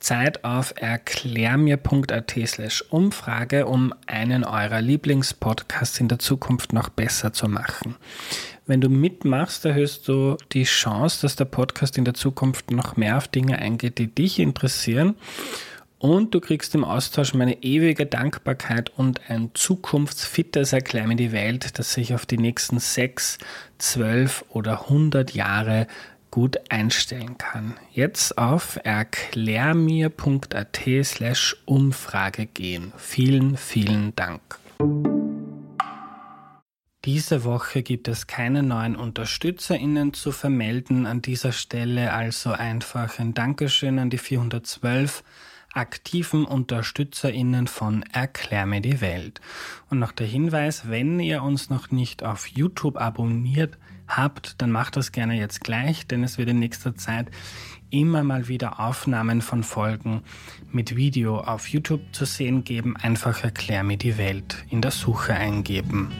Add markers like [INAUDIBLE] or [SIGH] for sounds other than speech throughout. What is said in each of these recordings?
Zeit auf erklärmir.at slash Umfrage, um einen eurer Lieblingspodcasts in der Zukunft noch besser zu machen. Wenn du mitmachst, erhöhst du die Chance, dass der Podcast in der Zukunft noch mehr auf Dinge eingeht, die dich interessieren. Und du kriegst im Austausch meine ewige Dankbarkeit und ein zukunftsfittes mir die Welt, das sich auf die nächsten sechs, zwölf oder hundert Jahre gut einstellen kann. Jetzt auf erklärmir.at slash Umfrage gehen. Vielen, vielen Dank. Diese Woche gibt es keine neuen UnterstützerInnen zu vermelden. An dieser Stelle also einfach ein Dankeschön an die 412 aktiven UnterstützerInnen von Erklär mir die Welt. Und noch der Hinweis, wenn ihr uns noch nicht auf YouTube abonniert habt, dann macht das gerne jetzt gleich, denn es wird in nächster Zeit immer mal wieder Aufnahmen von Folgen mit Video auf YouTube zu sehen geben. Einfach erklär mir die Welt in der Suche eingeben.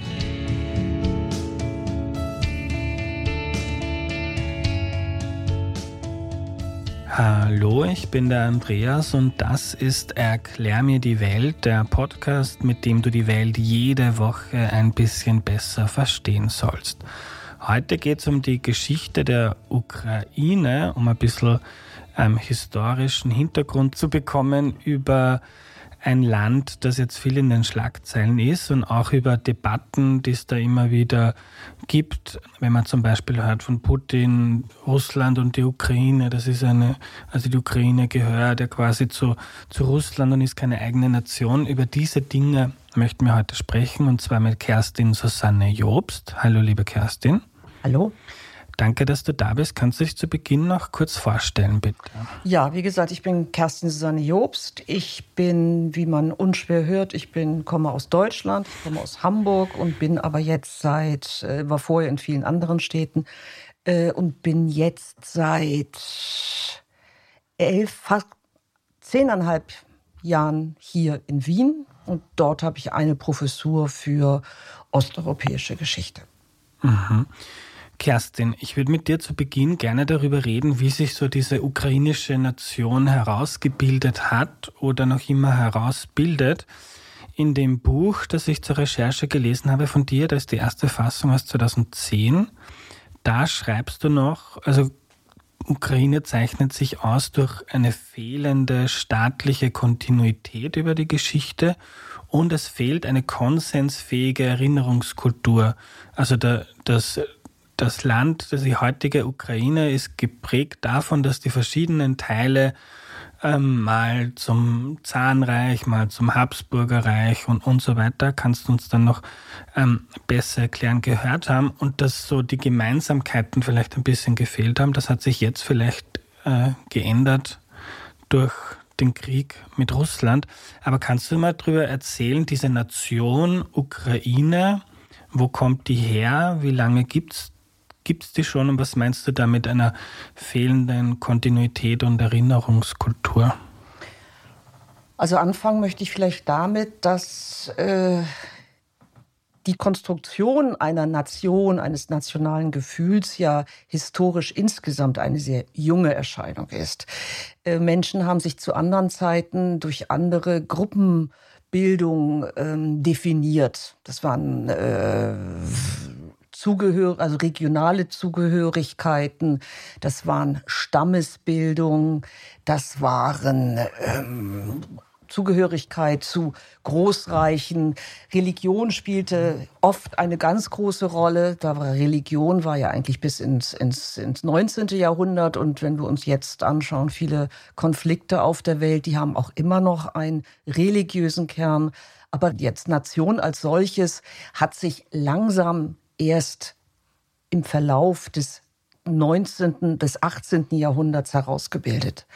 Hallo, ich bin der Andreas und das ist Erklär mir die Welt, der Podcast, mit dem du die Welt jede Woche ein bisschen besser verstehen sollst. Heute geht es um die Geschichte der Ukraine, um ein bisschen ähm, historischen Hintergrund zu bekommen über ein Land, das jetzt viel in den Schlagzeilen ist und auch über Debatten, die es da immer wieder gibt. Wenn man zum Beispiel hört von Putin, Russland und die Ukraine, das ist eine, also die Ukraine gehört ja quasi zu, zu Russland und ist keine eigene Nation. Über diese Dinge möchten wir heute sprechen und zwar mit Kerstin Susanne Jobst. Hallo, liebe Kerstin. Hallo. Danke, dass du da bist. Kannst du dich zu Beginn noch kurz vorstellen, bitte? Ja, wie gesagt, ich bin Kerstin Susanne Jobst. Ich bin, wie man unschwer hört, ich bin, komme aus Deutschland, ich komme aus Hamburg und bin aber jetzt seit, äh, war vorher in vielen anderen Städten äh, und bin jetzt seit elf, fast zehneinhalb Jahren hier in Wien und dort habe ich eine Professur für osteuropäische Geschichte. Mhm. Kerstin, ich würde mit dir zu Beginn gerne darüber reden, wie sich so diese ukrainische Nation herausgebildet hat oder noch immer herausbildet. In dem Buch, das ich zur Recherche gelesen habe von dir, das ist die erste Fassung aus 2010, da schreibst du noch, also Ukraine zeichnet sich aus durch eine fehlende staatliche Kontinuität über die Geschichte und es fehlt eine konsensfähige Erinnerungskultur. Also der, das das Land, die heutige Ukraine, ist geprägt davon, dass die verschiedenen Teile ähm, mal zum Zahnreich, mal zum Habsburgerreich und, und so weiter, kannst du uns dann noch ähm, besser erklären, gehört haben und dass so die Gemeinsamkeiten vielleicht ein bisschen gefehlt haben. Das hat sich jetzt vielleicht äh, geändert durch den Krieg mit Russland. Aber kannst du mal darüber erzählen, diese Nation Ukraine, wo kommt die her? Wie lange gibt es Gibt es die schon und was meinst du da mit einer fehlenden Kontinuität und Erinnerungskultur? Also anfangen möchte ich vielleicht damit, dass äh, die Konstruktion einer Nation, eines nationalen Gefühls ja historisch insgesamt eine sehr junge Erscheinung ist. Äh, Menschen haben sich zu anderen Zeiten durch andere Gruppenbildung ähm, definiert. Das waren äh, Zugehör, also regionale Zugehörigkeiten, das waren Stammesbildung, das waren ähm, Zugehörigkeit zu Großreichen. Religion spielte oft eine ganz große Rolle. Da war Religion war ja eigentlich bis ins, ins, ins 19. Jahrhundert. Und wenn wir uns jetzt anschauen, viele Konflikte auf der Welt, die haben auch immer noch einen religiösen Kern. Aber jetzt Nation als solches hat sich langsam erst im Verlauf des 19. bis 18. Jahrhunderts herausgebildet.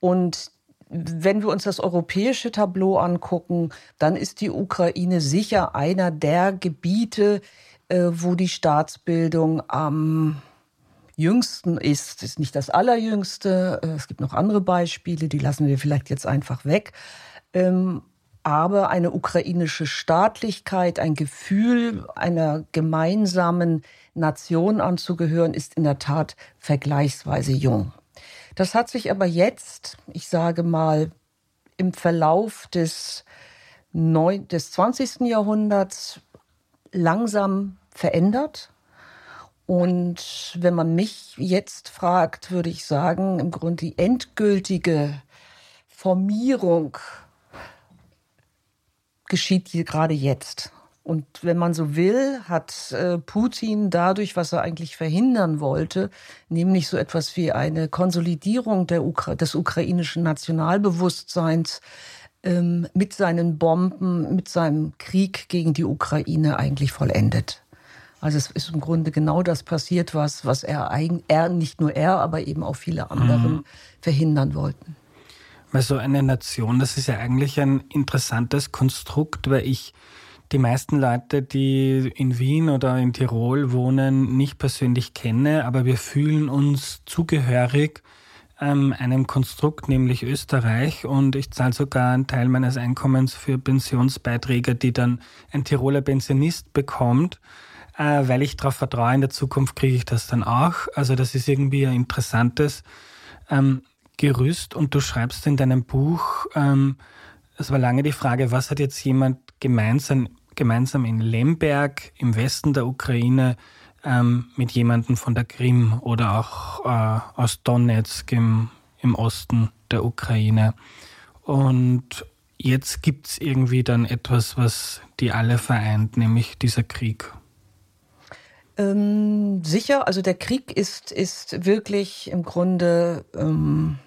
Und wenn wir uns das europäische Tableau angucken, dann ist die Ukraine sicher einer der Gebiete, äh, wo die Staatsbildung am jüngsten ist. Ist nicht das allerjüngste. Äh, es gibt noch andere Beispiele, die lassen wir vielleicht jetzt einfach weg. Aber eine ukrainische Staatlichkeit, ein Gefühl einer gemeinsamen Nation anzugehören, ist in der Tat vergleichsweise jung. Das hat sich aber jetzt, ich sage mal, im Verlauf des, neun, des 20. Jahrhunderts langsam verändert. Und wenn man mich jetzt fragt, würde ich sagen, im Grunde die endgültige Formierung geschieht hier gerade jetzt. Und wenn man so will, hat äh, Putin dadurch, was er eigentlich verhindern wollte, nämlich so etwas wie eine Konsolidierung der Ukra des ukrainischen Nationalbewusstseins ähm, mit seinen Bomben, mit seinem Krieg gegen die Ukraine eigentlich vollendet. Also es ist im Grunde genau das passiert, was, was er, er nicht nur er, aber eben auch viele andere mhm. verhindern wollten. Weil so eine Nation, das ist ja eigentlich ein interessantes Konstrukt, weil ich die meisten Leute, die in Wien oder in Tirol wohnen, nicht persönlich kenne, aber wir fühlen uns zugehörig ähm, einem Konstrukt, nämlich Österreich. Und ich zahle sogar einen Teil meines Einkommens für Pensionsbeiträge, die dann ein Tiroler Pensionist bekommt, äh, weil ich darauf vertraue, in der Zukunft kriege ich das dann auch. Also das ist irgendwie ein interessantes ähm, Gerüst und du schreibst in deinem Buch, ähm, es war lange die Frage, was hat jetzt jemand gemeinsam, gemeinsam in Lemberg im Westen der Ukraine ähm, mit jemandem von der Krim oder auch äh, aus Donetsk im, im Osten der Ukraine. Und jetzt gibt es irgendwie dann etwas, was die alle vereint, nämlich dieser Krieg. Ähm, sicher, also der Krieg ist, ist wirklich im Grunde ähm,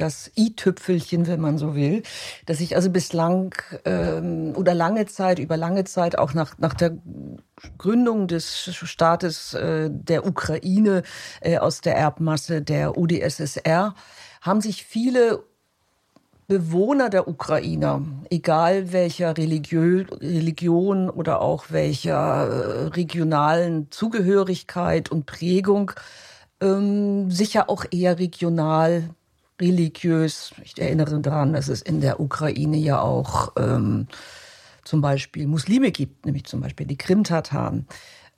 das i-Tüpfelchen, wenn man so will, dass ich also bislang ähm, oder lange Zeit, über lange Zeit auch nach, nach der Gründung des Staates äh, der Ukraine äh, aus der Erbmasse der UdSSR haben sich viele Bewohner der Ukrainer, egal welcher Religiö Religion oder auch welcher äh, regionalen Zugehörigkeit und Prägung, ähm, sicher auch eher regional religiös. Ich erinnere daran, dass es in der Ukraine ja auch ähm, zum Beispiel Muslime gibt, nämlich zum Beispiel die Krim-Tataren.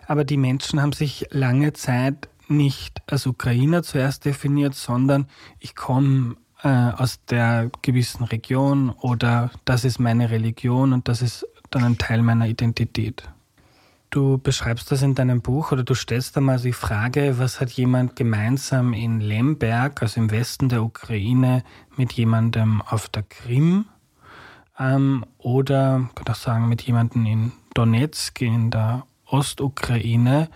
Aber die Menschen haben sich lange Zeit nicht als Ukrainer zuerst definiert, sondern ich komme äh, aus der gewissen Region oder das ist meine Religion und das ist dann ein Teil meiner Identität. Du beschreibst das in deinem Buch oder du stellst einmal die Frage, was hat jemand gemeinsam in Lemberg, also im Westen der Ukraine, mit jemandem auf der Krim ähm, oder, kann auch sagen, mit jemandem in Donetsk, in der Ostukraine.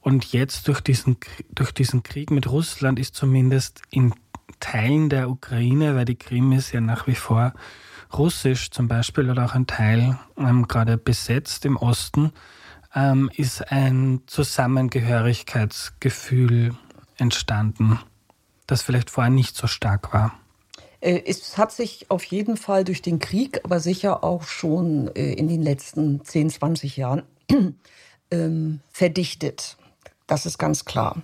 Und jetzt durch diesen, durch diesen Krieg mit Russland ist zumindest in Teilen der Ukraine, weil die Krim ist ja nach wie vor russisch zum Beispiel oder auch ein Teil ähm, gerade besetzt im Osten, ähm, ist ein Zusammengehörigkeitsgefühl entstanden, das vielleicht vorher nicht so stark war. Äh, es hat sich auf jeden Fall durch den Krieg, aber sicher auch schon äh, in den letzten 10, 20 Jahren [CLEARS THROAT] ähm, verdichtet. Das ist ganz klar.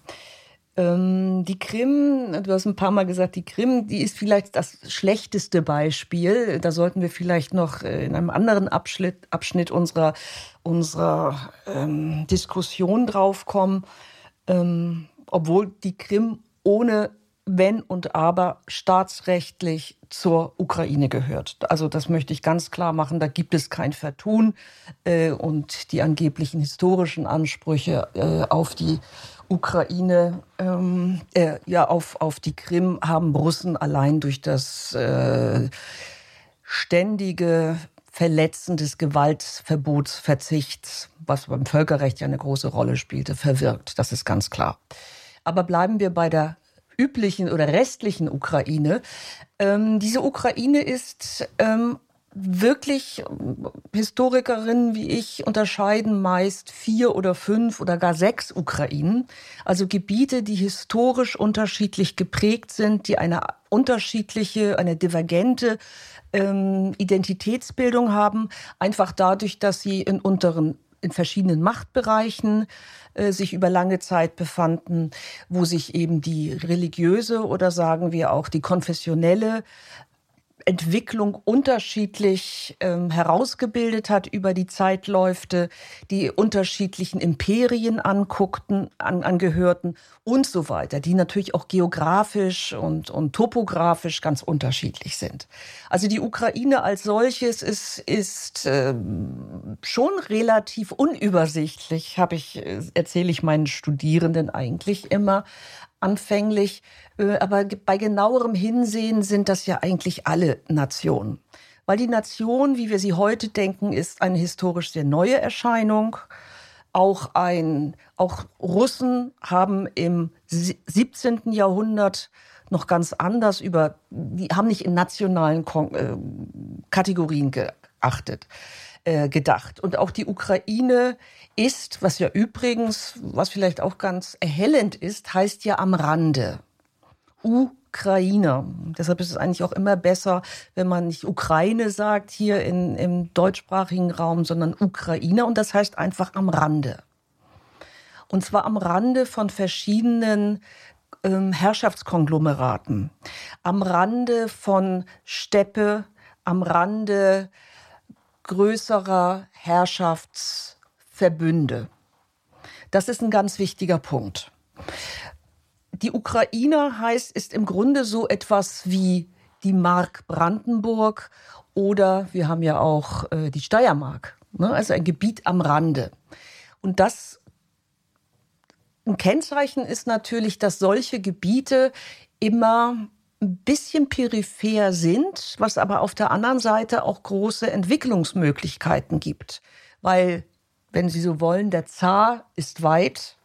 Ähm, die Krim, du hast ein paar Mal gesagt, die Krim, die ist vielleicht das schlechteste Beispiel. Da sollten wir vielleicht noch äh, in einem anderen Abschnitt, Abschnitt unserer, unserer ähm, Diskussion draufkommen. Ähm, obwohl die Krim ohne wenn und aber staatsrechtlich zur Ukraine gehört. Also das möchte ich ganz klar machen. Da gibt es kein Vertun äh, und die angeblichen historischen Ansprüche äh, auf die Ukraine, ähm, äh, ja, auf, auf die Krim haben Russen allein durch das äh, ständige Verletzen des Gewaltverbotsverzichts, was beim Völkerrecht ja eine große Rolle spielte, verwirkt. Das ist ganz klar. Aber bleiben wir bei der üblichen oder restlichen Ukraine. Ähm, diese Ukraine ist ähm, wirklich Historikerinnen wie ich unterscheiden meist vier oder fünf oder gar sechs Ukrainen, also Gebiete, die historisch unterschiedlich geprägt sind, die eine unterschiedliche, eine divergente ähm, Identitätsbildung haben, einfach dadurch, dass sie in unteren in verschiedenen Machtbereichen äh, sich über lange Zeit befanden, wo sich eben die religiöse oder sagen wir auch die konfessionelle Entwicklung unterschiedlich ähm, herausgebildet hat über die Zeitläufte, die unterschiedlichen Imperien anguckten, an, angehörten und so weiter, die natürlich auch geografisch und, und topografisch ganz unterschiedlich sind. Also die Ukraine als solches ist, ist äh, schon relativ unübersichtlich, habe ich, äh, erzähle ich meinen Studierenden eigentlich immer anfänglich. Äh, aber bei genauerem Hinsehen sind das ja eigentlich alle Nationen. Weil die Nation, wie wir sie heute denken, ist eine historisch sehr neue Erscheinung. Auch ein, auch Russen haben im 17. Jahrhundert noch ganz anders über, die haben nicht in nationalen äh, Kategorien geachtet, äh, gedacht. Und auch die Ukraine ist, was ja übrigens, was vielleicht auch ganz erhellend ist, heißt ja am Rande. Ukrainer. Deshalb ist es eigentlich auch immer besser, wenn man nicht Ukraine sagt hier in, im deutschsprachigen Raum, sondern Ukrainer. Und das heißt einfach am Rande. Und zwar am Rande von verschiedenen ähm, Herrschaftskonglomeraten, am Rande von Steppe, am Rande größerer Herrschaftsverbünde. Das ist ein ganz wichtiger Punkt. Die Ukraine heißt, ist im Grunde so etwas wie die Mark Brandenburg oder wir haben ja auch äh, die Steiermark, ne? also ein Gebiet am Rande. Und das ein Kennzeichen ist natürlich, dass solche Gebiete immer ein bisschen peripher sind, was aber auf der anderen Seite auch große Entwicklungsmöglichkeiten gibt. Weil, wenn Sie so wollen, der Zar ist weit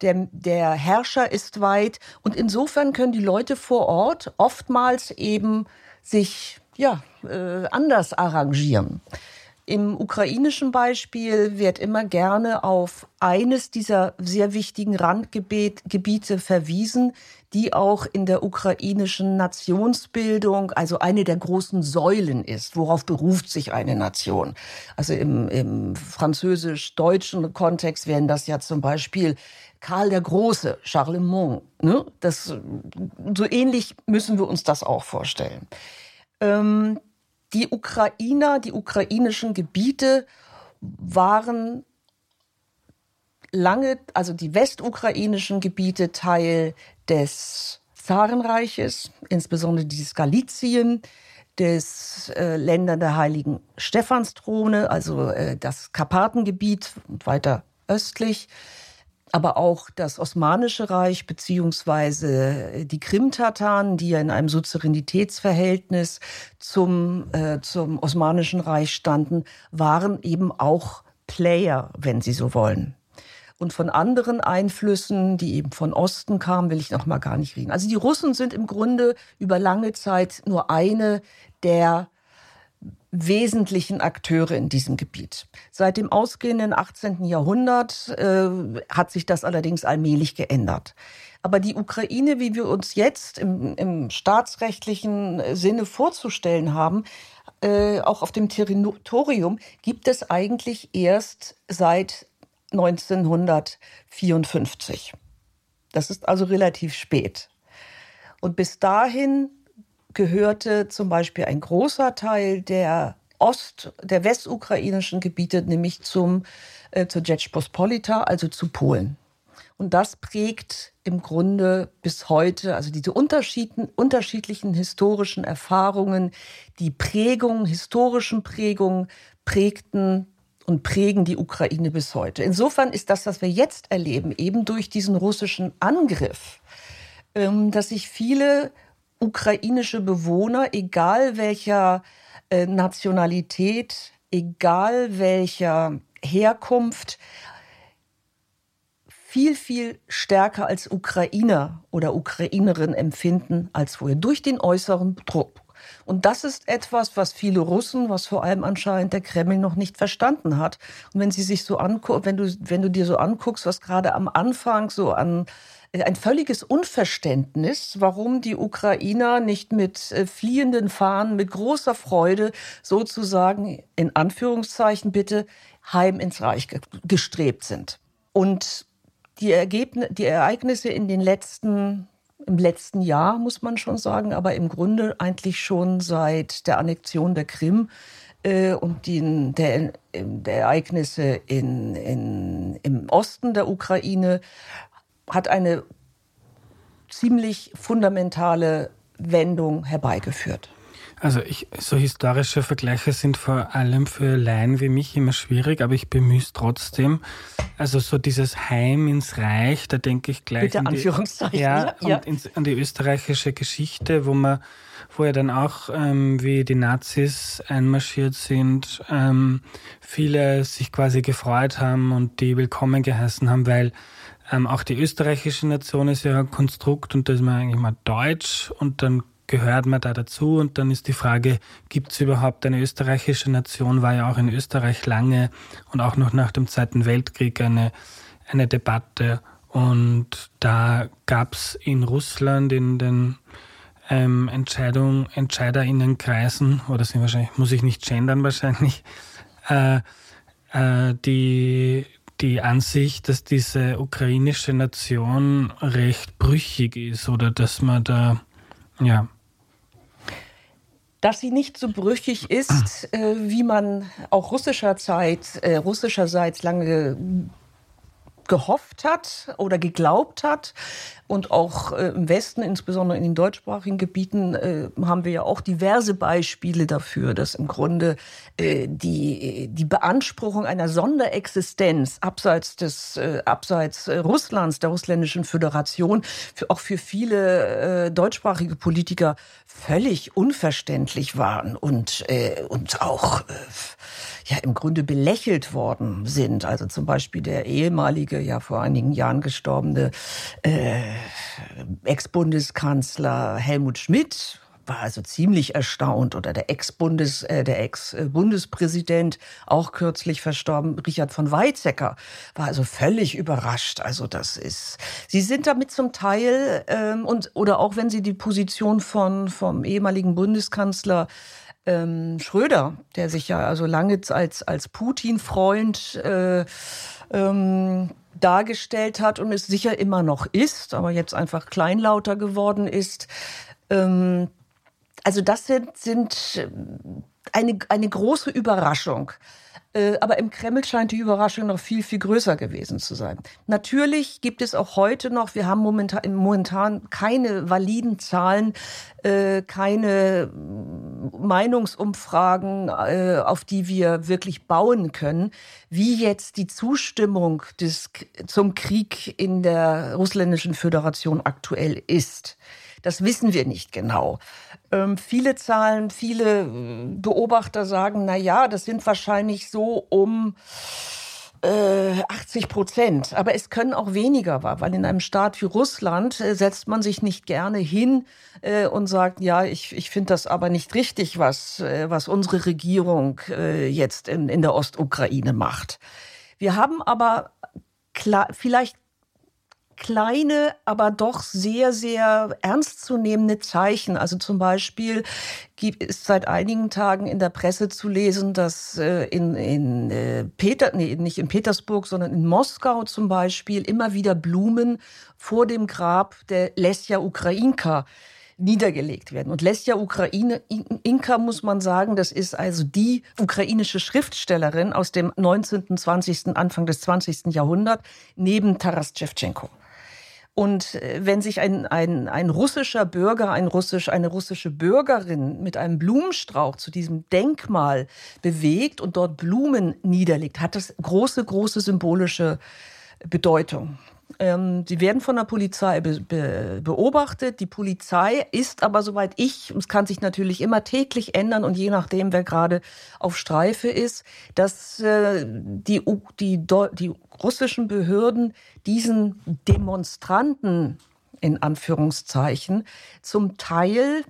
der, der Herrscher ist weit und insofern können die Leute vor Ort oftmals eben sich ja, äh, anders arrangieren. Im ukrainischen Beispiel wird immer gerne auf eines dieser sehr wichtigen Randgebiete verwiesen, die auch in der ukrainischen Nationsbildung, also eine der großen Säulen ist. Worauf beruft sich eine Nation? Also im, im französisch-deutschen Kontext wären das ja zum Beispiel Karl der Große, Charlemagne. Ne? Das, so ähnlich müssen wir uns das auch vorstellen. Ähm, die Ukrainer, die ukrainischen Gebiete waren lange, also die westukrainischen Gebiete Teil des Zarenreiches, insbesondere dieses Galizien, des äh, Länder der heiligen Stephansthrone, also äh, das Karpatengebiet und weiter östlich aber auch das Osmanische Reich beziehungsweise die Krim-Tataren, die ja in einem Suzerainitätsverhältnis zum, äh, zum Osmanischen Reich standen, waren eben auch Player, wenn Sie so wollen. Und von anderen Einflüssen, die eben von Osten kamen, will ich noch mal gar nicht reden. Also die Russen sind im Grunde über lange Zeit nur eine der wesentlichen Akteure in diesem Gebiet. Seit dem ausgehenden 18. Jahrhundert äh, hat sich das allerdings allmählich geändert. Aber die Ukraine, wie wir uns jetzt im, im staatsrechtlichen Sinne vorzustellen haben, äh, auch auf dem Territorium, gibt es eigentlich erst seit 1954. Das ist also relativ spät. Und bis dahin gehörte zum Beispiel ein großer Teil der Ost-, der westukrainischen Gebiete, nämlich zum, äh, zur Rzeczpospolita, also zu Polen. Und das prägt im Grunde bis heute, also diese unterschiedlichen historischen Erfahrungen, die Prägung, historischen Prägungen prägten und prägen die Ukraine bis heute. Insofern ist das, was wir jetzt erleben, eben durch diesen russischen Angriff, ähm, dass sich viele ukrainische Bewohner, egal welcher äh, Nationalität, egal welcher Herkunft, viel, viel stärker als Ukrainer oder Ukrainerin empfinden als vorher durch den äußeren Druck. Und das ist etwas, was viele Russen, was vor allem anscheinend der Kreml noch nicht verstanden hat. Und wenn sie sich so angucken, wenn du, wenn du dir so anguckst, was gerade am Anfang so an ein völliges Unverständnis, warum die Ukrainer nicht mit äh, fliehenden Fahnen, mit großer Freude sozusagen, in Anführungszeichen bitte, heim ins Reich gestrebt sind. Und die, Ergebnisse, die Ereignisse in den letzten, im letzten Jahr, muss man schon sagen, aber im Grunde eigentlich schon seit der Annexion der Krim äh, und die, der, der Ereignisse in, in, im Osten der Ukraine hat eine ziemlich fundamentale Wendung herbeigeführt. Also ich, so historische Vergleiche sind vor allem für Laien wie mich immer schwierig, aber ich bemühe es trotzdem. Also so dieses Heim ins Reich, da denke ich gleich Mit Anführungszeichen. Die, ja, ja. Und ins, an die österreichische Geschichte, wo man, wo ja dann auch, ähm, wie die Nazis einmarschiert sind, ähm, viele sich quasi gefreut haben und die willkommen geheißen haben, weil ähm, auch die österreichische Nation ist ja ein Konstrukt und da ist man eigentlich mal deutsch und dann gehört man da dazu und dann ist die Frage, gibt es überhaupt eine österreichische Nation? War ja auch in Österreich lange und auch noch nach dem Zweiten Weltkrieg eine, eine Debatte und da gab es in Russland in den ähm, Entscheidung, EntscheiderInnenkreisen, oder sind wahrscheinlich, muss ich nicht gendern wahrscheinlich, äh, äh, die die Ansicht, dass diese ukrainische Nation recht brüchig ist oder dass man da, ja. Dass sie nicht so brüchig ist, äh, wie man auch russischerseits, äh, russischerseits lange gehofft hat oder geglaubt hat. Und auch äh, im Westen, insbesondere in den deutschsprachigen Gebieten, äh, haben wir ja auch diverse Beispiele dafür, dass im Grunde äh, die, die Beanspruchung einer Sonderexistenz abseits des, äh, abseits äh, Russlands, der russländischen Föderation, für, auch für viele äh, deutschsprachige Politiker völlig unverständlich waren und, und auch ja im Grunde belächelt worden sind. Also zum Beispiel der ehemalige, ja vor einigen Jahren gestorbene äh, Ex-Bundeskanzler Helmut Schmidt war also ziemlich erstaunt oder der Ex-Bundes, äh, der Ex-Bundespräsident, auch kürzlich verstorben, Richard von Weizsäcker, war also völlig überrascht. Also das ist, Sie sind damit zum Teil ähm, und oder auch wenn Sie die Position von vom ehemaligen Bundeskanzler ähm, Schröder, der sich ja also lange als, als Putin-Freund äh, ähm, dargestellt hat und es sicher immer noch ist, aber jetzt einfach kleinlauter geworden ist. Ähm, also das sind, sind eine, eine große Überraschung. Äh, aber im Kreml scheint die Überraschung noch viel, viel größer gewesen zu sein. Natürlich gibt es auch heute noch, wir haben momentan, momentan keine validen Zahlen, äh, keine Meinungsumfragen, äh, auf die wir wirklich bauen können, wie jetzt die Zustimmung des, zum Krieg in der russländischen Föderation aktuell ist. Das wissen wir nicht genau. Ähm, viele Zahlen, viele äh, Beobachter sagen, na ja, das sind wahrscheinlich so um äh, 80 Prozent. Aber es können auch weniger sein, weil in einem Staat wie Russland äh, setzt man sich nicht gerne hin äh, und sagt, ja, ich, ich finde das aber nicht richtig, was, äh, was unsere Regierung äh, jetzt in, in der Ostukraine macht. Wir haben aber klar, vielleicht kleine, aber doch sehr, sehr ernstzunehmende Zeichen. Also zum Beispiel gibt es seit einigen Tagen in der Presse zu lesen, dass äh, in, in äh, Peter, nee, nicht in Petersburg, sondern in Moskau zum Beispiel immer wieder Blumen vor dem Grab der Lesja Ukrainka niedergelegt werden. Und Lesja Ukraine, Inka muss man sagen, das ist also die ukrainische Schriftstellerin aus dem 19., 20., Anfang des 20. Jahrhunderts, neben Taras Shevchenko. Und äh, wenn sich ein, ein, ein russischer Bürger, ein russisch, eine russische Bürgerin mit einem Blumenstrauch zu diesem Denkmal bewegt und dort Blumen niederlegt, hat das große, große symbolische Bedeutung. Ähm, sie werden von der Polizei be be beobachtet. Die Polizei ist aber, soweit ich, es kann sich natürlich immer täglich ändern und je nachdem, wer gerade auf Streife ist, dass äh, die, die, die russischen Behörden diesen Demonstranten in Anführungszeichen zum Teil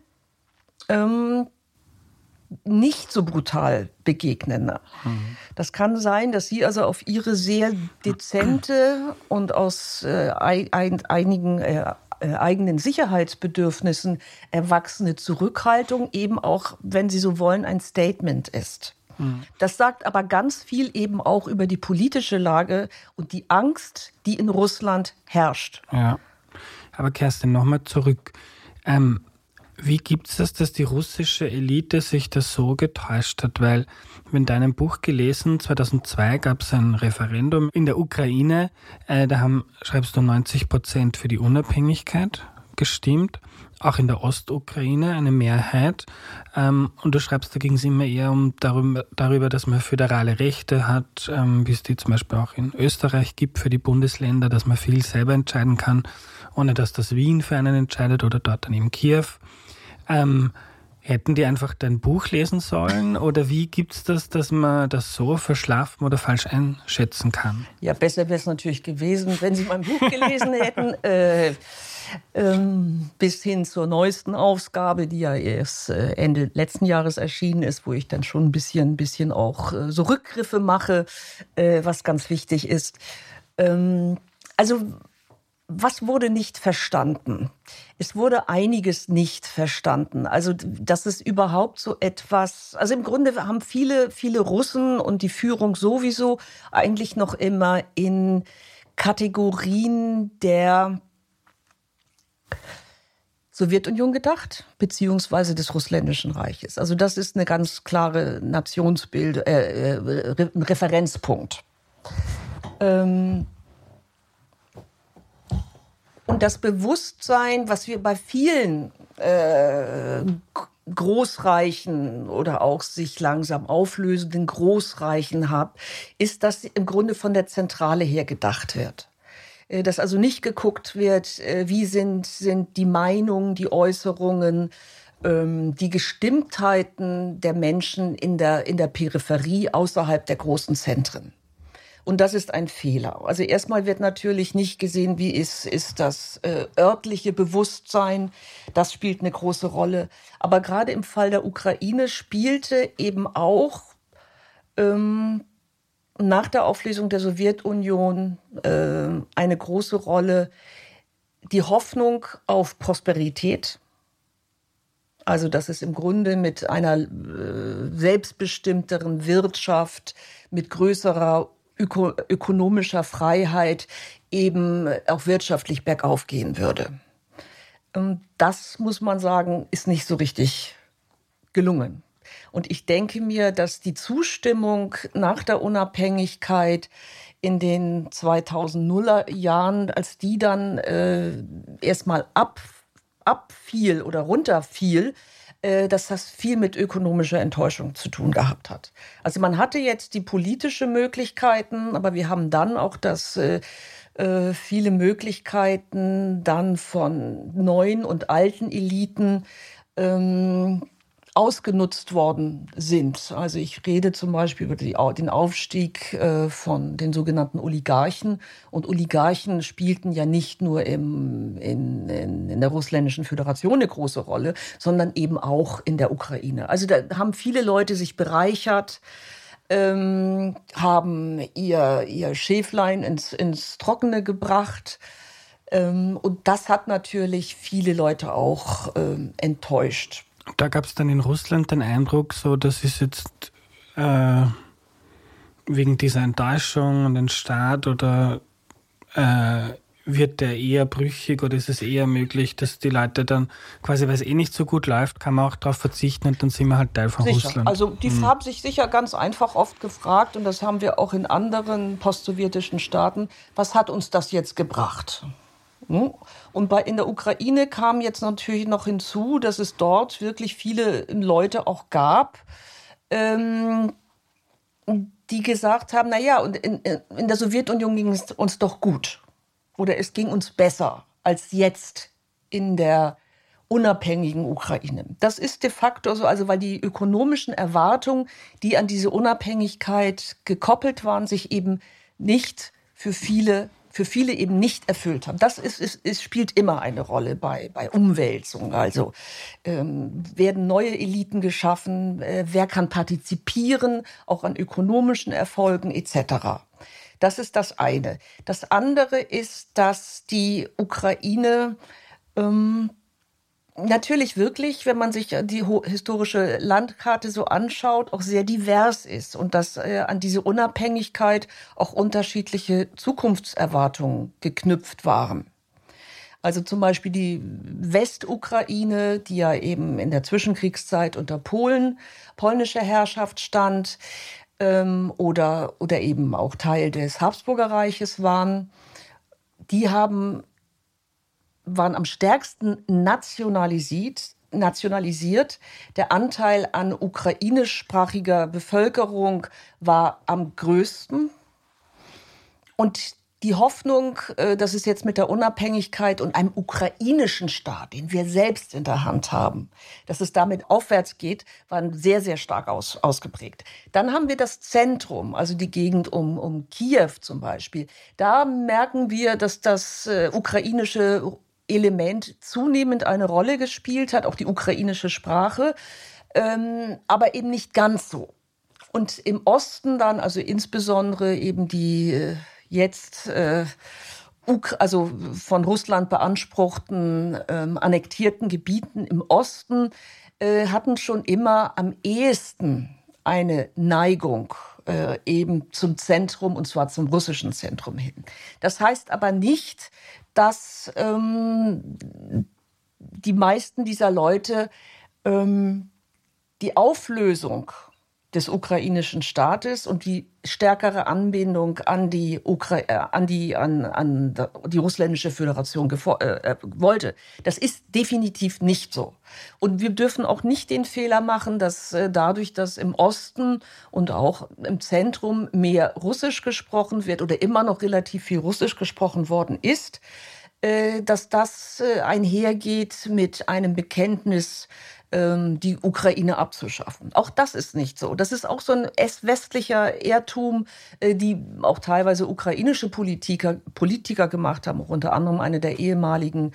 ähm, nicht so brutal begegnen. Mhm. Das kann sein, dass Sie also auf Ihre sehr dezente und aus äh, ein, einigen äh, äh, eigenen Sicherheitsbedürfnissen erwachsene Zurückhaltung eben auch, wenn Sie so wollen, ein Statement ist. Mhm. Das sagt aber ganz viel eben auch über die politische Lage und die Angst, die in Russland herrscht. Ja. Aber Kerstin, nochmal zurück. Ähm, wie gibt es das, dass die russische Elite sich das so getäuscht hat? Weil in deinem Buch gelesen, 2002 gab es ein Referendum in der Ukraine, äh, da haben, schreibst du, 90 Prozent für die Unabhängigkeit gestimmt, auch in der Ostukraine eine Mehrheit. Ähm, und du schreibst, da ging es immer eher um darüber, darüber, dass man föderale Rechte hat, ähm, wie es die zum Beispiel auch in Österreich gibt für die Bundesländer, dass man viel selber entscheiden kann, ohne dass das Wien für einen entscheidet oder dort dann eben Kiew. Ähm, hätten die einfach dein Buch lesen sollen oder wie gibt es das, dass man das so verschlafen oder falsch einschätzen kann? Ja, besser wäre es natürlich gewesen, wenn sie mein Buch gelesen hätten. [LAUGHS] Äh, ähm, bis hin zur neuesten Ausgabe, die ja erst äh, Ende letzten Jahres erschienen ist, wo ich dann schon ein bisschen, ein bisschen auch äh, so Rückgriffe mache, äh, was ganz wichtig ist. Ähm, also was wurde nicht verstanden? Es wurde einiges nicht verstanden. Also, dass es überhaupt so etwas, also im Grunde haben viele, viele Russen und die Führung sowieso eigentlich noch immer in Kategorien der Sowjetunion gedacht, beziehungsweise des Russländischen Reiches. Also das ist eine ganz klare Nationsbild, äh, äh, Referenzpunkt. Ähm, und das Bewusstsein, was wir bei vielen äh, Großreichen oder auch sich langsam auflösenden Großreichen haben, ist, dass im Grunde von der Zentrale her gedacht wird. Äh, dass also nicht geguckt wird, äh, wie sind, sind die Meinungen, die Äußerungen, ähm, die Gestimmtheiten der Menschen in der, in der Peripherie außerhalb der großen Zentren. Und das ist ein Fehler. Also erstmal wird natürlich nicht gesehen, wie ist, ist das äh, örtliche Bewusstsein. Das spielt eine große Rolle. Aber gerade im Fall der Ukraine spielte eben auch ähm, nach der Auflösung der Sowjetunion äh, eine große Rolle die Hoffnung auf Prosperität. Also, dass es im Grunde mit einer äh, selbstbestimmteren Wirtschaft, mit größerer öko ökonomischer Freiheit eben auch wirtschaftlich bergauf gehen würde. Und das muss man sagen, ist nicht so richtig gelungen. Und ich denke mir, dass die Zustimmung nach der Unabhängigkeit in den 2000er Jahren, als die dann äh, erstmal ab, abfiel oder runterfiel, dass das viel mit ökonomischer Enttäuschung zu tun gehabt hat. Also man hatte jetzt die politische Möglichkeiten, aber wir haben dann auch das äh, äh, viele Möglichkeiten dann von neuen und alten Eliten ähm, ausgenutzt worden sind. Also ich rede zum Beispiel über die, den Aufstieg äh, von den sogenannten Oligarchen. Und Oligarchen spielten ja nicht nur im, in, in, in der russländischen Föderation eine große Rolle, sondern eben auch in der Ukraine. Also da haben viele Leute sich bereichert. Ähm, haben ihr, ihr Schäflein ins, ins Trockene gebracht. Ähm, und das hat natürlich viele Leute auch ähm, enttäuscht. Da gab es dann in Russland den Eindruck, so das ist jetzt äh, wegen dieser Enttäuschung an den Staat oder äh, wird der eher brüchig oder ist es eher möglich, dass die Leute dann quasi, weil es eh nicht so gut läuft, kann man auch darauf verzichten und dann sind wir halt Teil von sicher. Russland. Also die hm. haben sich sicher ganz einfach oft gefragt und das haben wir auch in anderen postsowjetischen Staaten, was hat uns das jetzt gebracht? Hm? Und bei, in der Ukraine kam jetzt natürlich noch hinzu, dass es dort wirklich viele Leute auch gab, ähm, die gesagt haben, na ja, und in, in der Sowjetunion ging es uns doch gut. Oder es ging uns besser als jetzt in der unabhängigen Ukraine. Das ist de facto so, also weil die ökonomischen Erwartungen, die an diese Unabhängigkeit gekoppelt waren, sich eben nicht für viele für viele eben nicht erfüllt haben. Das ist, ist, ist, spielt immer eine Rolle bei, bei Umwälzungen. Also ähm, werden neue Eliten geschaffen, äh, wer kann partizipieren, auch an ökonomischen Erfolgen etc. Das ist das eine. Das andere ist, dass die Ukraine ähm, natürlich wirklich, wenn man sich die historische Landkarte so anschaut, auch sehr divers ist und dass äh, an diese Unabhängigkeit auch unterschiedliche Zukunftserwartungen geknüpft waren. Also zum Beispiel die Westukraine, die ja eben in der Zwischenkriegszeit unter Polen, polnischer Herrschaft stand, ähm, oder, oder eben auch Teil des Habsburgerreiches waren, die haben waren am stärksten nationalisiert, nationalisiert. Der Anteil an ukrainischsprachiger Bevölkerung war am größten. Und die Hoffnung, äh, dass es jetzt mit der Unabhängigkeit und einem ukrainischen Staat, den wir selbst in der Hand haben, dass es damit aufwärts geht, waren sehr, sehr stark aus, ausgeprägt. Dann haben wir das Zentrum, also die Gegend um, um Kiew zum Beispiel. Da merken wir, dass das äh, ukrainische Element zunehmend eine Rolle gespielt hat, auch die ukrainische Sprache, ähm, aber eben nicht ganz so. Und im Osten dann, also insbesondere eben die äh, jetzt äh, also von Russland beanspruchten, ähm, annektierten Gebieten im Osten äh, hatten schon immer am ehesten eine Neigung äh, eben zum Zentrum und zwar zum russischen Zentrum hin. Das heißt aber nicht, dass ähm, die meisten dieser Leute ähm, die Auflösung des ukrainischen Staates und die stärkere Anbindung an die Ukra äh, an die an, an die russländische Föderation äh, äh, wollte. Das ist definitiv nicht so. Und wir dürfen auch nicht den Fehler machen, dass äh, dadurch, dass im Osten und auch im Zentrum mehr Russisch gesprochen wird oder immer noch relativ viel Russisch gesprochen worden ist, äh, dass das äh, einhergeht mit einem Bekenntnis die Ukraine abzuschaffen. Auch das ist nicht so. Das ist auch so ein westlicher Irrtum, äh, die auch teilweise ukrainische Politiker, Politiker gemacht haben, auch unter anderem eine der ehemaligen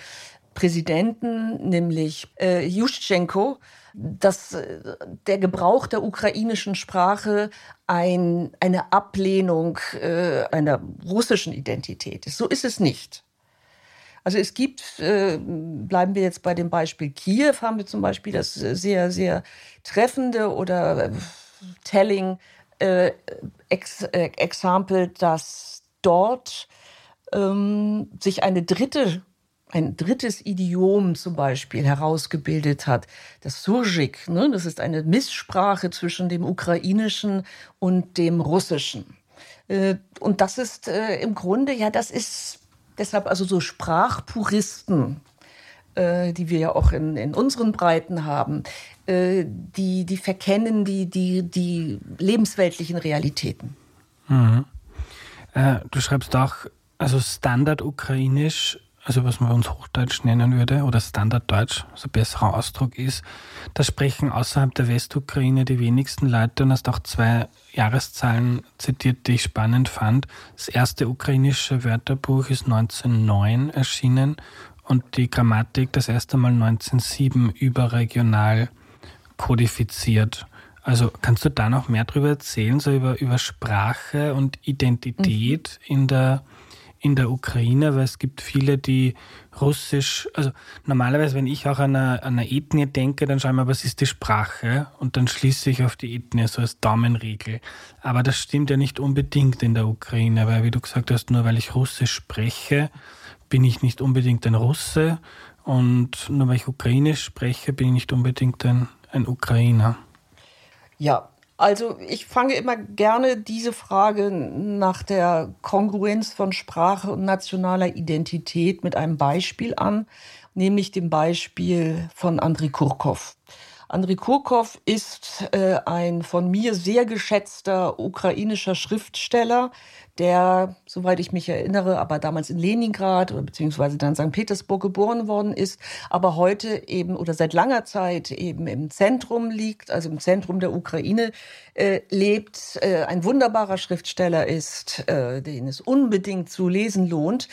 Präsidenten, nämlich äh, Juschenko, dass äh, der Gebrauch der ukrainischen Sprache ein, eine Ablehnung äh, einer russischen Identität ist. So ist es nicht. Also es gibt, äh, bleiben wir jetzt bei dem Beispiel Kiew, haben wir zum Beispiel das sehr, sehr treffende oder äh, telling äh, ex, äh, Example, dass dort ähm, sich eine dritte ein drittes Idiom zum Beispiel herausgebildet hat, das Surjik. Ne? Das ist eine Misssprache zwischen dem Ukrainischen und dem Russischen. Äh, und das ist äh, im Grunde, ja, das ist Deshalb also so Sprachpuristen, äh, die wir ja auch in, in unseren Breiten haben, äh, die, die verkennen die, die, die lebensweltlichen Realitäten. Mhm. Äh, du schreibst auch, also Standard-Ukrainisch, also was man bei uns Hochdeutsch nennen würde, oder Standarddeutsch, also ein besserer Ausdruck ist, da sprechen außerhalb der Westukraine die wenigsten Leute und hast auch zwei Jahreszahlen zitiert, die ich spannend fand. Das erste ukrainische Wörterbuch ist 1909 erschienen und die Grammatik das erste Mal 1907 überregional kodifiziert. Also kannst du da noch mehr darüber erzählen, so über, über Sprache und Identität mhm. in der in der Ukraine, weil es gibt viele, die Russisch, also normalerweise, wenn ich auch an eine, an eine Ethnie denke, dann schaue ich mal, was ist die Sprache und dann schließe ich auf die Ethnie so als Daumenregel. Aber das stimmt ja nicht unbedingt in der Ukraine, weil wie du gesagt hast, nur weil ich Russisch spreche, bin ich nicht unbedingt ein Russe und nur weil ich Ukrainisch spreche, bin ich nicht unbedingt ein, ein Ukrainer. Ja, also ich fange immer gerne diese Frage nach der Kongruenz von Sprache und nationaler Identität mit einem Beispiel an, nämlich dem Beispiel von Andrei Kurkov. Andrei Kurkov ist äh, ein von mir sehr geschätzter ukrainischer Schriftsteller, der, soweit ich mich erinnere, aber damals in Leningrad oder beziehungsweise dann St. Petersburg geboren worden ist, aber heute eben oder seit langer Zeit eben im Zentrum liegt, also im Zentrum der Ukraine äh, lebt, äh, ein wunderbarer Schriftsteller ist, äh, den es unbedingt zu lesen lohnt.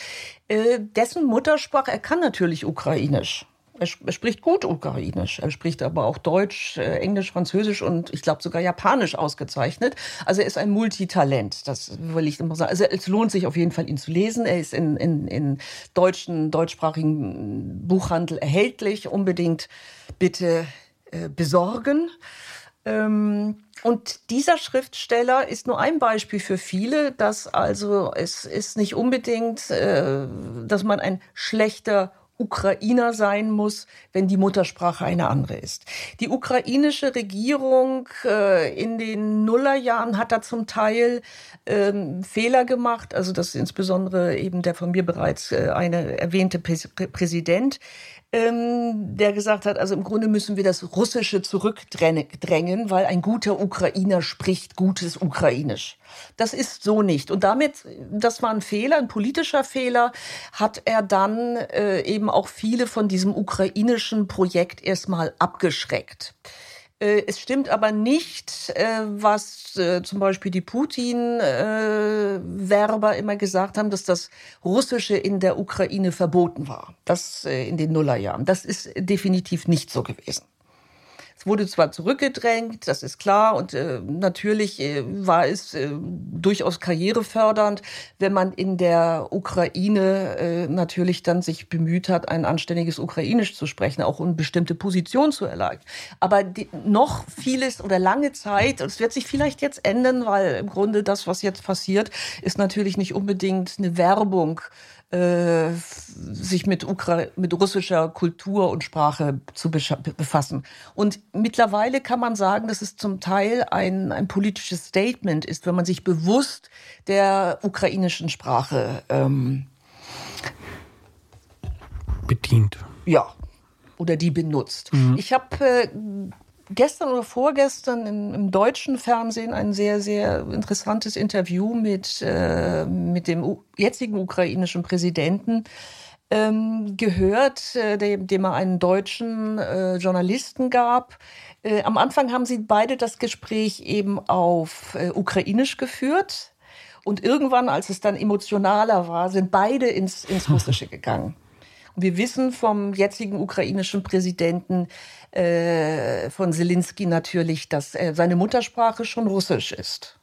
Äh, dessen Muttersprache, er kann natürlich Ukrainisch. Er, spricht gut Ukrainisch. Er spricht aber auch Deutsch, äh, Englisch, Französisch und ich glaube sogar Japanisch ausgezeichnet. Also er ist ein Multitalent. Das will ich immer sagen. Also es lohnt sich auf jeden Fall, ihn zu lesen. Er ist in, in, in deutschen, deutschsprachigen Buchhandel erhältlich. Unbedingt bitte äh, besorgen. Ähm, und dieser Schriftsteller ist nur ein Beispiel für viele, dass also es ist nicht unbedingt, äh, dass man ein schlechter Ukrainer sein muss, wenn die Muttersprache eine andere ist. Die ukrainische Regierung äh, in den Nullerjahren hat da zum Teil ähm, Fehler gemacht, also das ist insbesondere eben der von mir bereits äh, eine erwähnte Präsident, ähm, der gesagt hat, also im Grunde müssen wir das Russische zurückdrängen, weil ein guter Ukrainer spricht gutes Ukrainisch. Das ist so nicht. Und damit, das war ein Fehler, ein politischer Fehler, hat er dann äh, eben auch viele von diesem ukrainischen Projekt erstmal abgeschreckt. Äh, es stimmt aber nicht, äh, was äh, zum Beispiel die Putin-Werber immer gesagt haben, dass das Russische in der Ukraine verboten war. Das in den Nullerjahren. Das ist definitiv nicht so gewesen. Es wurde zwar zurückgedrängt, das ist klar, und äh, natürlich äh, war es äh, durchaus karrierefördernd, wenn man in der Ukraine äh, natürlich dann sich bemüht hat, ein anständiges Ukrainisch zu sprechen, auch um bestimmte Positionen zu erlangen. Aber die, noch vieles oder lange Zeit, und es wird sich vielleicht jetzt ändern, weil im Grunde das, was jetzt passiert, ist natürlich nicht unbedingt eine Werbung äh, sich mit, Ukra mit russischer Kultur und Sprache zu befassen. Und mittlerweile kann man sagen, dass es zum Teil ein, ein politisches Statement ist, wenn man sich bewusst der ukrainischen Sprache ähm, bedient. Ja, oder die benutzt. Mhm. Ich habe äh, gestern oder vorgestern im, im, deutschen Fernsehen ein sehr, sehr interessantes Interview mit, äh, mit dem U jetzigen ukrainischen Präsidenten ähm, gehört, äh, dem, dem er einen deutschen äh, Journalisten gab. Äh, am Anfang haben sie beide das Gespräch eben auf äh, Ukrainisch geführt. Und irgendwann, als es dann emotionaler war, sind beide ins, ins Russische [LAUGHS] gegangen. Und wir wissen vom jetzigen ukrainischen Präsidenten, äh, von Zelensky natürlich, dass äh, seine Muttersprache schon Russisch ist.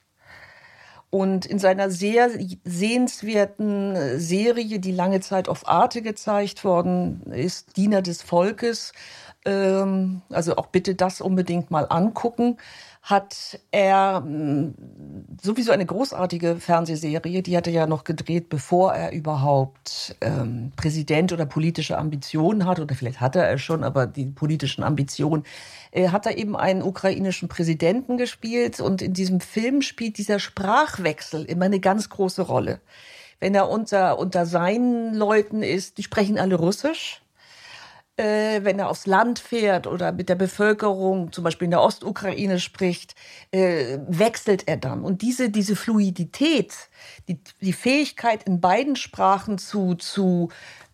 Und in seiner sehr sehenswerten Serie, die lange Zeit auf Arte gezeigt worden ist, Diener des Volkes, ähm, also auch bitte das unbedingt mal angucken, hat er hm, sowieso eine großartige Fernsehserie, die hat er ja noch gedreht, bevor er überhaupt ähm, Präsident oder politische Ambitionen hat, oder vielleicht hatte er schon, aber die politischen Ambitionen, äh, hat er eben einen ukrainischen Präsidenten gespielt und in diesem Film spielt dieser Sprachwechsel immer eine ganz große Rolle. Wenn er unter, unter seinen Leuten ist, die sprechen alle Russisch, äh, wenn er aufs Land fährt oder mit der Bevölkerung, zum Beispiel in der Ostukraine spricht, äh, wechselt er dann. Und diese, diese Fluidität, die, die Fähigkeit in beiden Sprachen zu, zu,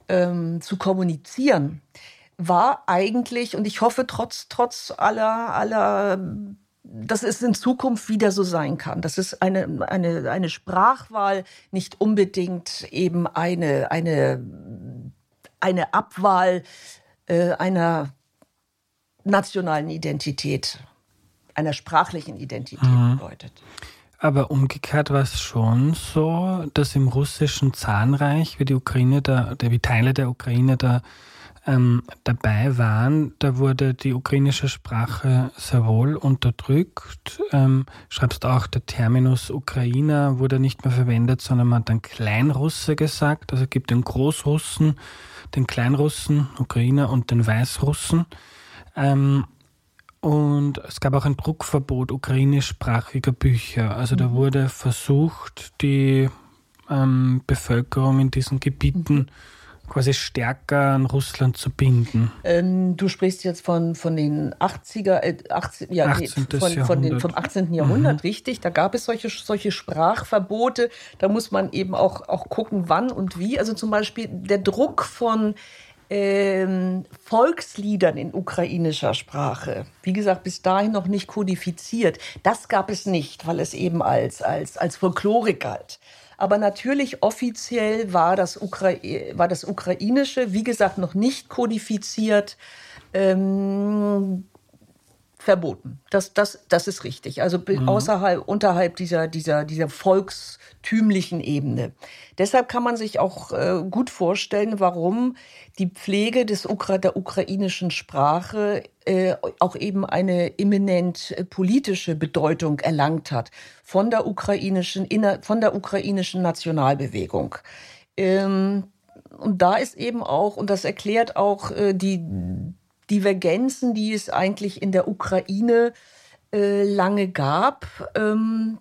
ähm, zu kommunizieren, war eigentlich, und ich hoffe trotz, trotz aller, aller dass es in Zukunft wieder so sein kann, dass es eine, eine, eine Sprachwahl nicht unbedingt eben eine, eine, eine Abwahl äh, einer nationalen Identität, einer sprachlichen Identität mhm. bedeutet. Aber umgekehrt war es schon so, dass im russischen Zahnreich, wie die Ukraine da, wie Teile der Ukraine da ähm, dabei waren, da wurde die ukrainische Sprache sehr wohl unterdrückt. Ähm, schreibst auch, der Terminus Ukrainer wurde nicht mehr verwendet, sondern man hat dann Kleinrusse gesagt. Also es gibt den Großrussen, den Kleinrussen, Ukrainer und den Weißrussen. Ähm, und es gab auch ein Druckverbot ukrainischsprachiger Bücher. Also da mhm. wurde versucht, die ähm, Bevölkerung in diesen Gebieten mhm. Quasi stärker an Russland zu binden. Ähm, du sprichst jetzt von, von den 80er, äh, 18, ja, 18. Nee, von, von den, vom 18. Jahrhundert, mhm. richtig. Da gab es solche, solche Sprachverbote. Da muss man eben auch, auch gucken, wann und wie. Also zum Beispiel der Druck von ähm, Volksliedern in ukrainischer Sprache. Wie gesagt, bis dahin noch nicht kodifiziert. Das gab es nicht, weil es eben als, als, als Folklore galt. Aber natürlich offiziell war das, Ukra war das Ukrainische, wie gesagt, noch nicht kodifiziert. Ähm, verboten. Das, das, das ist richtig. Also mhm. außerhalb, unterhalb dieser, dieser, dieser volkstümlichen Ebene. Deshalb kann man sich auch äh, gut vorstellen, warum die Pflege des Ukra der ukrainischen Sprache äh, auch eben eine eminent äh, politische Bedeutung erlangt hat von der ukrainischen, inner, von der ukrainischen Nationalbewegung. Ähm, und da ist eben auch, und das erklärt auch äh, die Divergenzen, die es eigentlich in der Ukraine äh, lange gab. Ähm,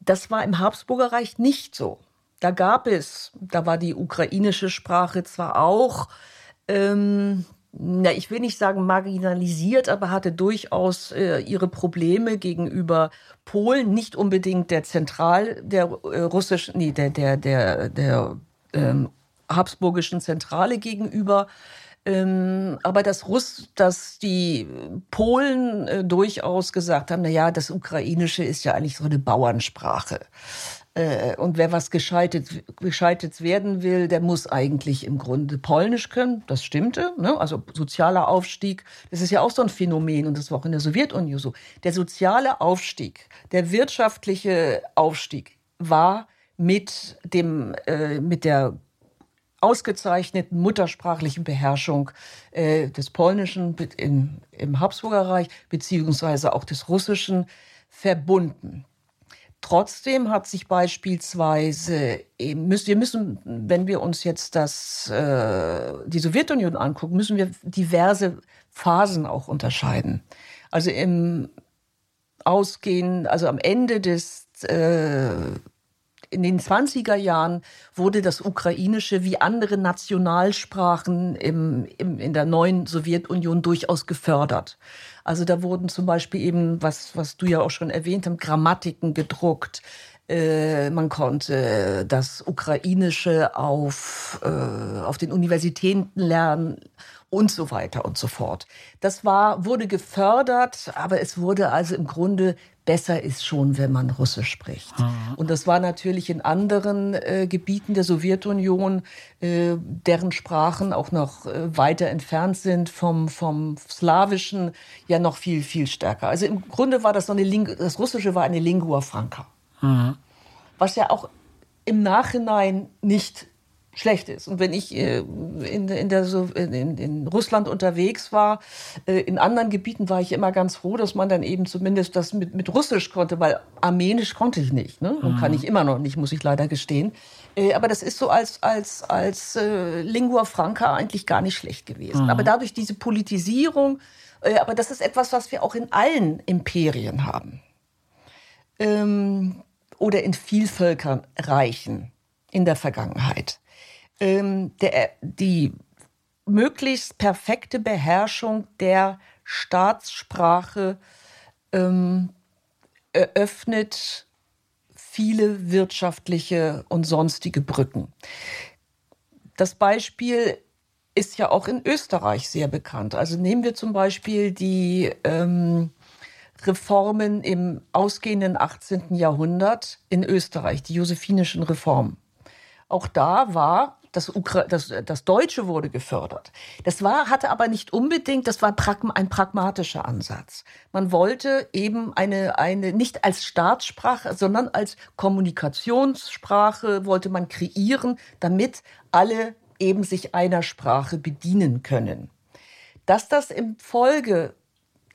das war im Habsburger Reich nicht so. Da gab es, da war die ukrainische Sprache zwar auch, ähm, na, ich will nicht sagen marginalisiert, aber hatte durchaus äh, ihre Probleme gegenüber Polen, nicht unbedingt der Zentral, der äh, russischen, nee, der, der, der, der ähm, habsburgischen Zentrale gegenüber. Ähm, aber dass Russ, dass die Polen äh, durchaus gesagt haben, na ja, das Ukrainische ist ja eigentlich so eine Bauernsprache. Äh, und wer was Gescheites, Gescheites werden will, der muss eigentlich im Grunde Polnisch können. Das stimmte. Ne? Also sozialer Aufstieg, das ist ja auch so ein Phänomen und das war auch in der Sowjetunion so. Der soziale Aufstieg, der wirtschaftliche Aufstieg war mit dem, äh, mit der ausgezeichneten muttersprachlichen Beherrschung äh, des Polnischen im, im Habsburger Reich beziehungsweise auch des Russischen verbunden. Trotzdem hat sich beispielsweise, wir müssen, wenn wir uns jetzt das, äh, die Sowjetunion angucken, müssen wir diverse Phasen auch unterscheiden. Also im Ausgehen, also am Ende des äh, in den 20er Jahren wurde das Ukrainische wie andere Nationalsprachen im, im, in der neuen Sowjetunion durchaus gefördert. Also da wurden zum Beispiel eben, was, was du ja auch schon erwähnt hast, Grammatiken gedruckt. Äh, man konnte das Ukrainische auf, äh, auf den Universitäten lernen und so weiter und so fort. Das war, wurde gefördert, aber es wurde also im Grunde besser ist schon, wenn man Russisch spricht. Mhm. Und das war natürlich in anderen äh, Gebieten der Sowjetunion, äh, deren Sprachen auch noch äh, weiter entfernt sind vom, vom Slawischen, ja noch viel, viel stärker. Also im Grunde war das so eine, Ling das Russische war eine Lingua Franca. Mhm. Was ja auch im Nachhinein nicht schlecht ist. Und wenn ich äh, in, in, der, in, in Russland unterwegs war, äh, in anderen Gebieten war ich immer ganz froh, dass man dann eben zumindest das mit, mit Russisch konnte, weil Armenisch konnte ich nicht. Ne? Und mhm. kann ich immer noch nicht, muss ich leider gestehen. Äh, aber das ist so als, als, als Lingua Franca eigentlich gar nicht schlecht gewesen. Mhm. Aber dadurch diese Politisierung, aber das ist etwas, was wir auch in allen Imperien haben. Ähm, oder in Vielvölkerreichen in der Vergangenheit ähm, der, die möglichst perfekte Beherrschung der Staatssprache ähm, eröffnet viele wirtschaftliche und sonstige Brücken. Das Beispiel ist ja auch in Österreich sehr bekannt. Also nehmen wir zum Beispiel die ähm, Reformen im ausgehenden 18. Jahrhundert in Österreich, die josephinischen Reformen. Auch da war das, Ukra das, das Deutsche wurde gefördert. Das war, hatte aber nicht unbedingt, das war ein pragmatischer Ansatz. Man wollte eben eine, eine, nicht als Staatssprache, sondern als Kommunikationssprache wollte man kreieren, damit alle eben sich einer Sprache bedienen können. Dass das im Folge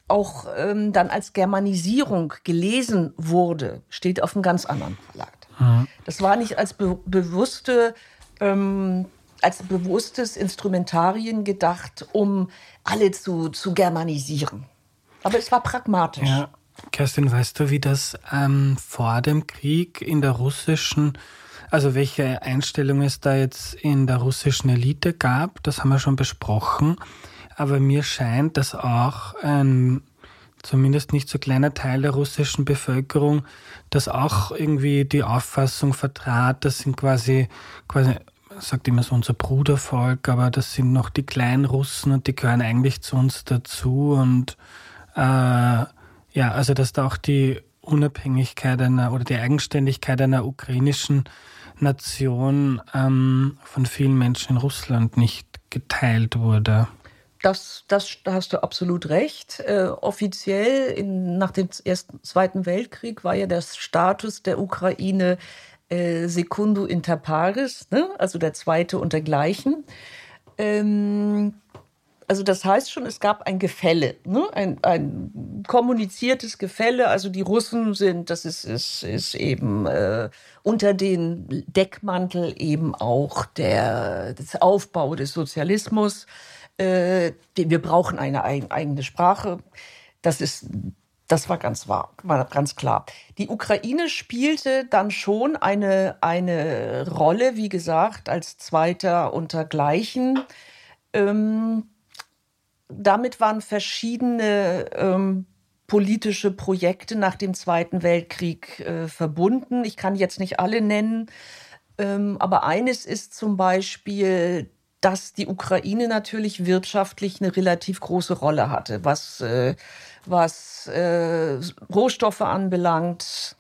auch ähm, dann als Germanisierung gelesen wurde, steht auf einem ganz anderen Blatt. Mhm. Das war nicht als be bewusste ähm, als bewusstes Instrumentarien gedacht, um alle zu, zu germanisieren. Aber es war pragmatisch. Ja. Kerstin, weißt du, wie das ähm, vor dem Krieg in der russischen Also welche Einstellung es da jetzt in der russischen Elite gab, das haben wir schon besprochen. Aber mir scheint, dass auch ein zumindest nicht so kleiner Teil der russischen Bevölkerung das auch irgendwie die Auffassung vertrat, das sind quasi, quasi sagt immer so unser Brudervolk, aber das sind noch die kleinen Russen und die gehören eigentlich zu uns dazu und äh, ja, also dass da auch die Unabhängigkeit einer oder die Eigenständigkeit einer ukrainischen Nation ähm, von vielen Menschen in Russland nicht geteilt wurde. Das, das da hast du absolut recht. Äh, offiziell in, nach dem Ersten, Zweiten Weltkrieg war ja der Status der Ukraine äh, Secundu inter pares, ne? also der zweite untergleichen. Ähm, also das heißt schon, es gab ein Gefälle, ne? ein, ein kommuniziertes Gefälle. Also die Russen sind, das ist, ist, ist eben äh, unter den Deckmantel eben auch der das Aufbau des Sozialismus. Äh, wir brauchen eine eigene Sprache. Das ist das war ganz wahr, war ganz klar. Die Ukraine spielte dann schon eine, eine Rolle, wie gesagt, als Zweiter untergleichen. Ähm, damit waren verschiedene ähm, politische Projekte nach dem Zweiten Weltkrieg äh, verbunden. Ich kann jetzt nicht alle nennen, ähm, aber eines ist zum Beispiel, dass die Ukraine natürlich wirtschaftlich eine relativ große Rolle hatte, was äh, was äh, Rohstoffe anbelangt.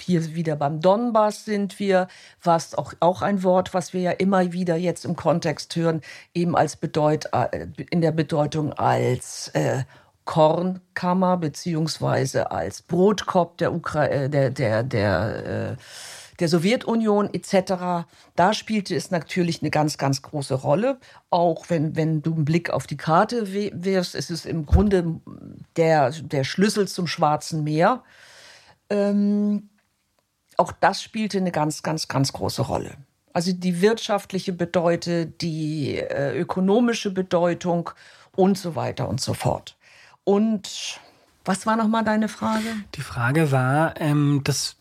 Hier wieder beim Donbass sind wir, was auch, auch ein Wort, was wir ja immer wieder jetzt im Kontext hören, eben als Bedeut, äh, in der Bedeutung als äh, Kornkammer beziehungsweise als Brotkorb der, Ukra äh, der, der, der äh, der Sowjetunion etc., da spielte es natürlich eine ganz, ganz große Rolle. Auch wenn, wenn du einen Blick auf die Karte wirfst, ist es im Grunde der, der Schlüssel zum Schwarzen Meer. Ähm, auch das spielte eine ganz, ganz, ganz große Rolle. Also die wirtschaftliche Bedeutung, die äh, ökonomische Bedeutung und so weiter und so fort. Und was war nochmal deine Frage? Die Frage war, ähm, dass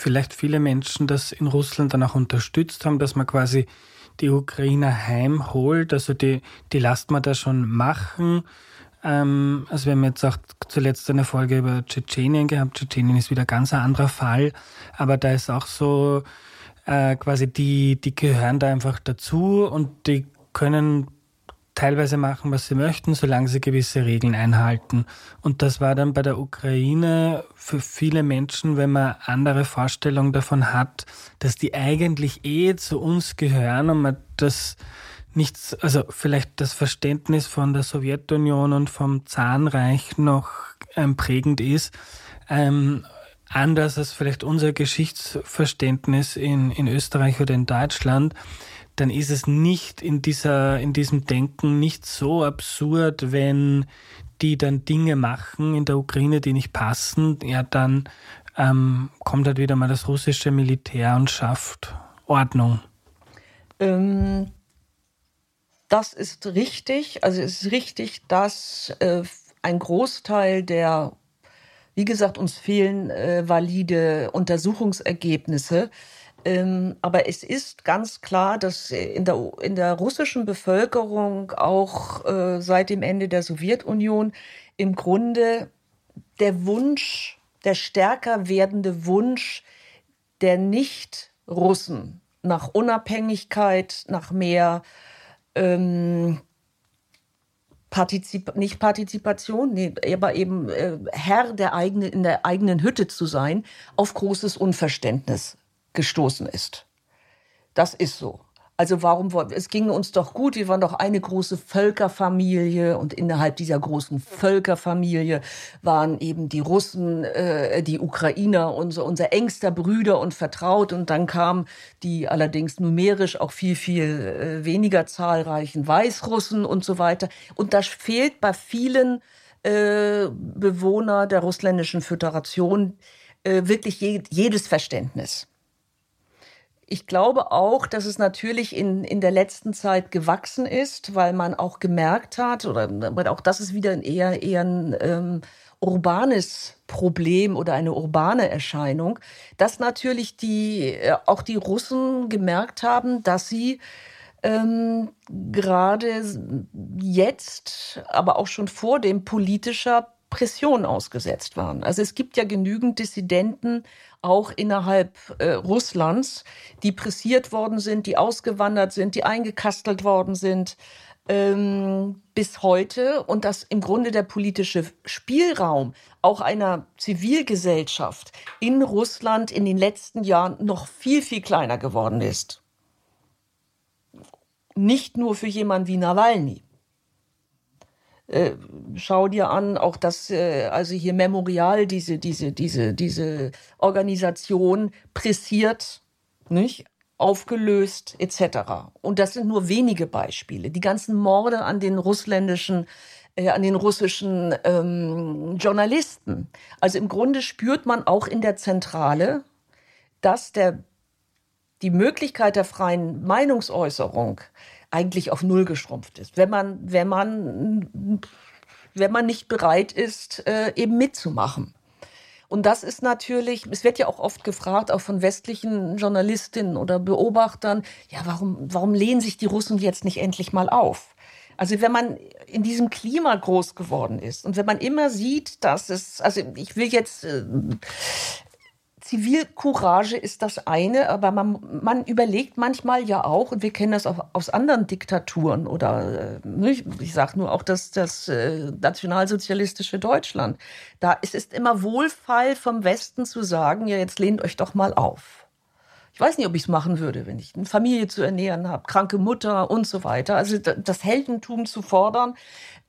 vielleicht viele Menschen das in Russland dann auch unterstützt haben, dass man quasi die Ukrainer heimholt. Also die, die lasst man da schon machen. Ähm, also wir haben jetzt auch zuletzt eine Folge über Tschetschenien gehabt. Tschetschenien ist wieder ganz ein anderer Fall. Aber da ist auch so äh, quasi die, die gehören da einfach dazu und die können teilweise machen, was sie möchten, solange sie gewisse Regeln einhalten. Und das war dann bei der Ukraine für viele Menschen, wenn man andere Vorstellungen davon hat, dass die eigentlich eh zu uns gehören und man das nichts, also vielleicht das Verständnis von der Sowjetunion und vom Zahnreich noch ähm, prägend ist, ähm, anders als vielleicht unser Geschichtsverständnis in, in Österreich oder in Deutschland, dann ist es nicht in dieser, in diesem Denken nicht so absurd, wenn die dann Dinge machen in der Ukraine, die nicht passen, ja, dann ähm, kommt halt wieder mal das russische Militär und schafft Ordnung. Ähm, das ist richtig. Also es ist richtig, dass äh, ein Großteil der, wie gesagt, uns fehlen äh, valide Untersuchungsergebnisse ähm, aber es ist ganz klar, dass in der, in der russischen Bevölkerung auch äh, seit dem Ende der Sowjetunion im Grunde der Wunsch, der stärker werdende Wunsch der Nicht-Russen nach Unabhängigkeit, nach mehr ähm, Partizip nicht Partizipation, nee, aber eben äh, Herr der eigenen, in der eigenen Hütte zu sein, auf großes Unverständnis gestoßen ist. Das ist so. Also warum es ging uns doch gut, wir waren doch eine große Völkerfamilie und innerhalb dieser großen Völkerfamilie waren eben die Russen, äh, die Ukrainer unser, unser engster Brüder und Vertraut und dann kamen die allerdings numerisch auch viel, viel äh, weniger zahlreichen Weißrussen und so weiter. Und das fehlt bei vielen äh, Bewohner der russländischen Föderation äh, wirklich je, jedes Verständnis. Ich glaube auch, dass es natürlich in, in der letzten Zeit gewachsen ist, weil man auch gemerkt hat, oder auch das ist wieder eher, eher ein ähm, urbanes Problem oder eine urbane Erscheinung, dass natürlich die, äh, auch die Russen gemerkt haben, dass sie ähm, gerade jetzt, aber auch schon vor dem politischer Pression ausgesetzt waren. Also es gibt ja genügend Dissidenten auch innerhalb äh, Russlands, die pressiert worden sind, die ausgewandert sind, die eingekastelt worden sind ähm, bis heute und dass im Grunde der politische Spielraum auch einer Zivilgesellschaft in Russland in den letzten Jahren noch viel, viel kleiner geworden ist. Nicht nur für jemanden wie Nawalny. Äh, schau dir an, auch das, äh, also hier Memorial, diese, diese, diese, diese Organisation pressiert, nicht? aufgelöst etc. Und das sind nur wenige Beispiele. Die ganzen Morde an den russländischen äh, an den russischen ähm, Journalisten. Also im Grunde spürt man auch in der Zentrale, dass der, die Möglichkeit der freien Meinungsäußerung eigentlich auf Null geschrumpft ist. Wenn man, wenn man, wenn man nicht bereit ist, äh, eben mitzumachen. Und das ist natürlich, es wird ja auch oft gefragt, auch von westlichen Journalistinnen oder Beobachtern, ja, warum, warum lehnen sich die Russen jetzt nicht endlich mal auf? Also wenn man in diesem Klima groß geworden ist und wenn man immer sieht, dass es, also ich will jetzt äh, Zivilcourage ist das eine, aber man, man überlegt manchmal ja auch, und wir kennen das auch aus anderen Diktaturen oder äh, ich sage nur auch das, das äh, nationalsozialistische Deutschland. Da ist es immer Wohlfall vom Westen zu sagen, ja, jetzt lehnt euch doch mal auf. Ich weiß nicht, ob ich es machen würde, wenn ich eine Familie zu ernähren habe, kranke Mutter und so weiter. Also das Heldentum zu fordern,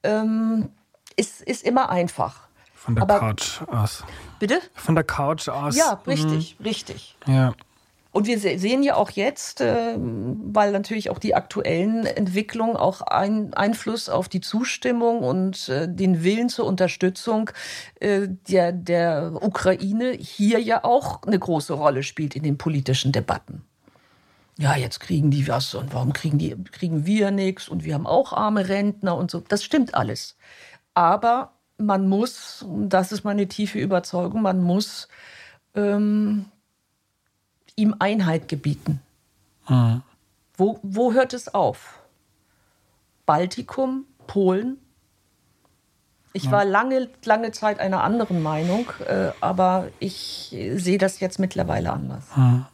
ähm, ist, ist immer einfach. Von der Aber, Couch aus. Bitte? Von der Couch aus. Ja, richtig, mhm. richtig. Ja. Und wir sehen ja auch jetzt, äh, weil natürlich auch die aktuellen Entwicklungen auch ein Einfluss auf die Zustimmung und äh, den Willen zur Unterstützung äh, der, der Ukraine hier ja auch eine große Rolle spielt in den politischen Debatten. Ja, jetzt kriegen die was und warum kriegen, die, kriegen wir nichts und wir haben auch arme Rentner und so. Das stimmt alles. Aber man muss, das ist meine tiefe Überzeugung, man muss ähm, ihm Einheit gebieten. Mhm. Wo, wo hört es auf? Baltikum, Polen? Ich ja. war lange, lange Zeit einer anderen Meinung, äh, aber ich sehe das jetzt mittlerweile anders. Mhm.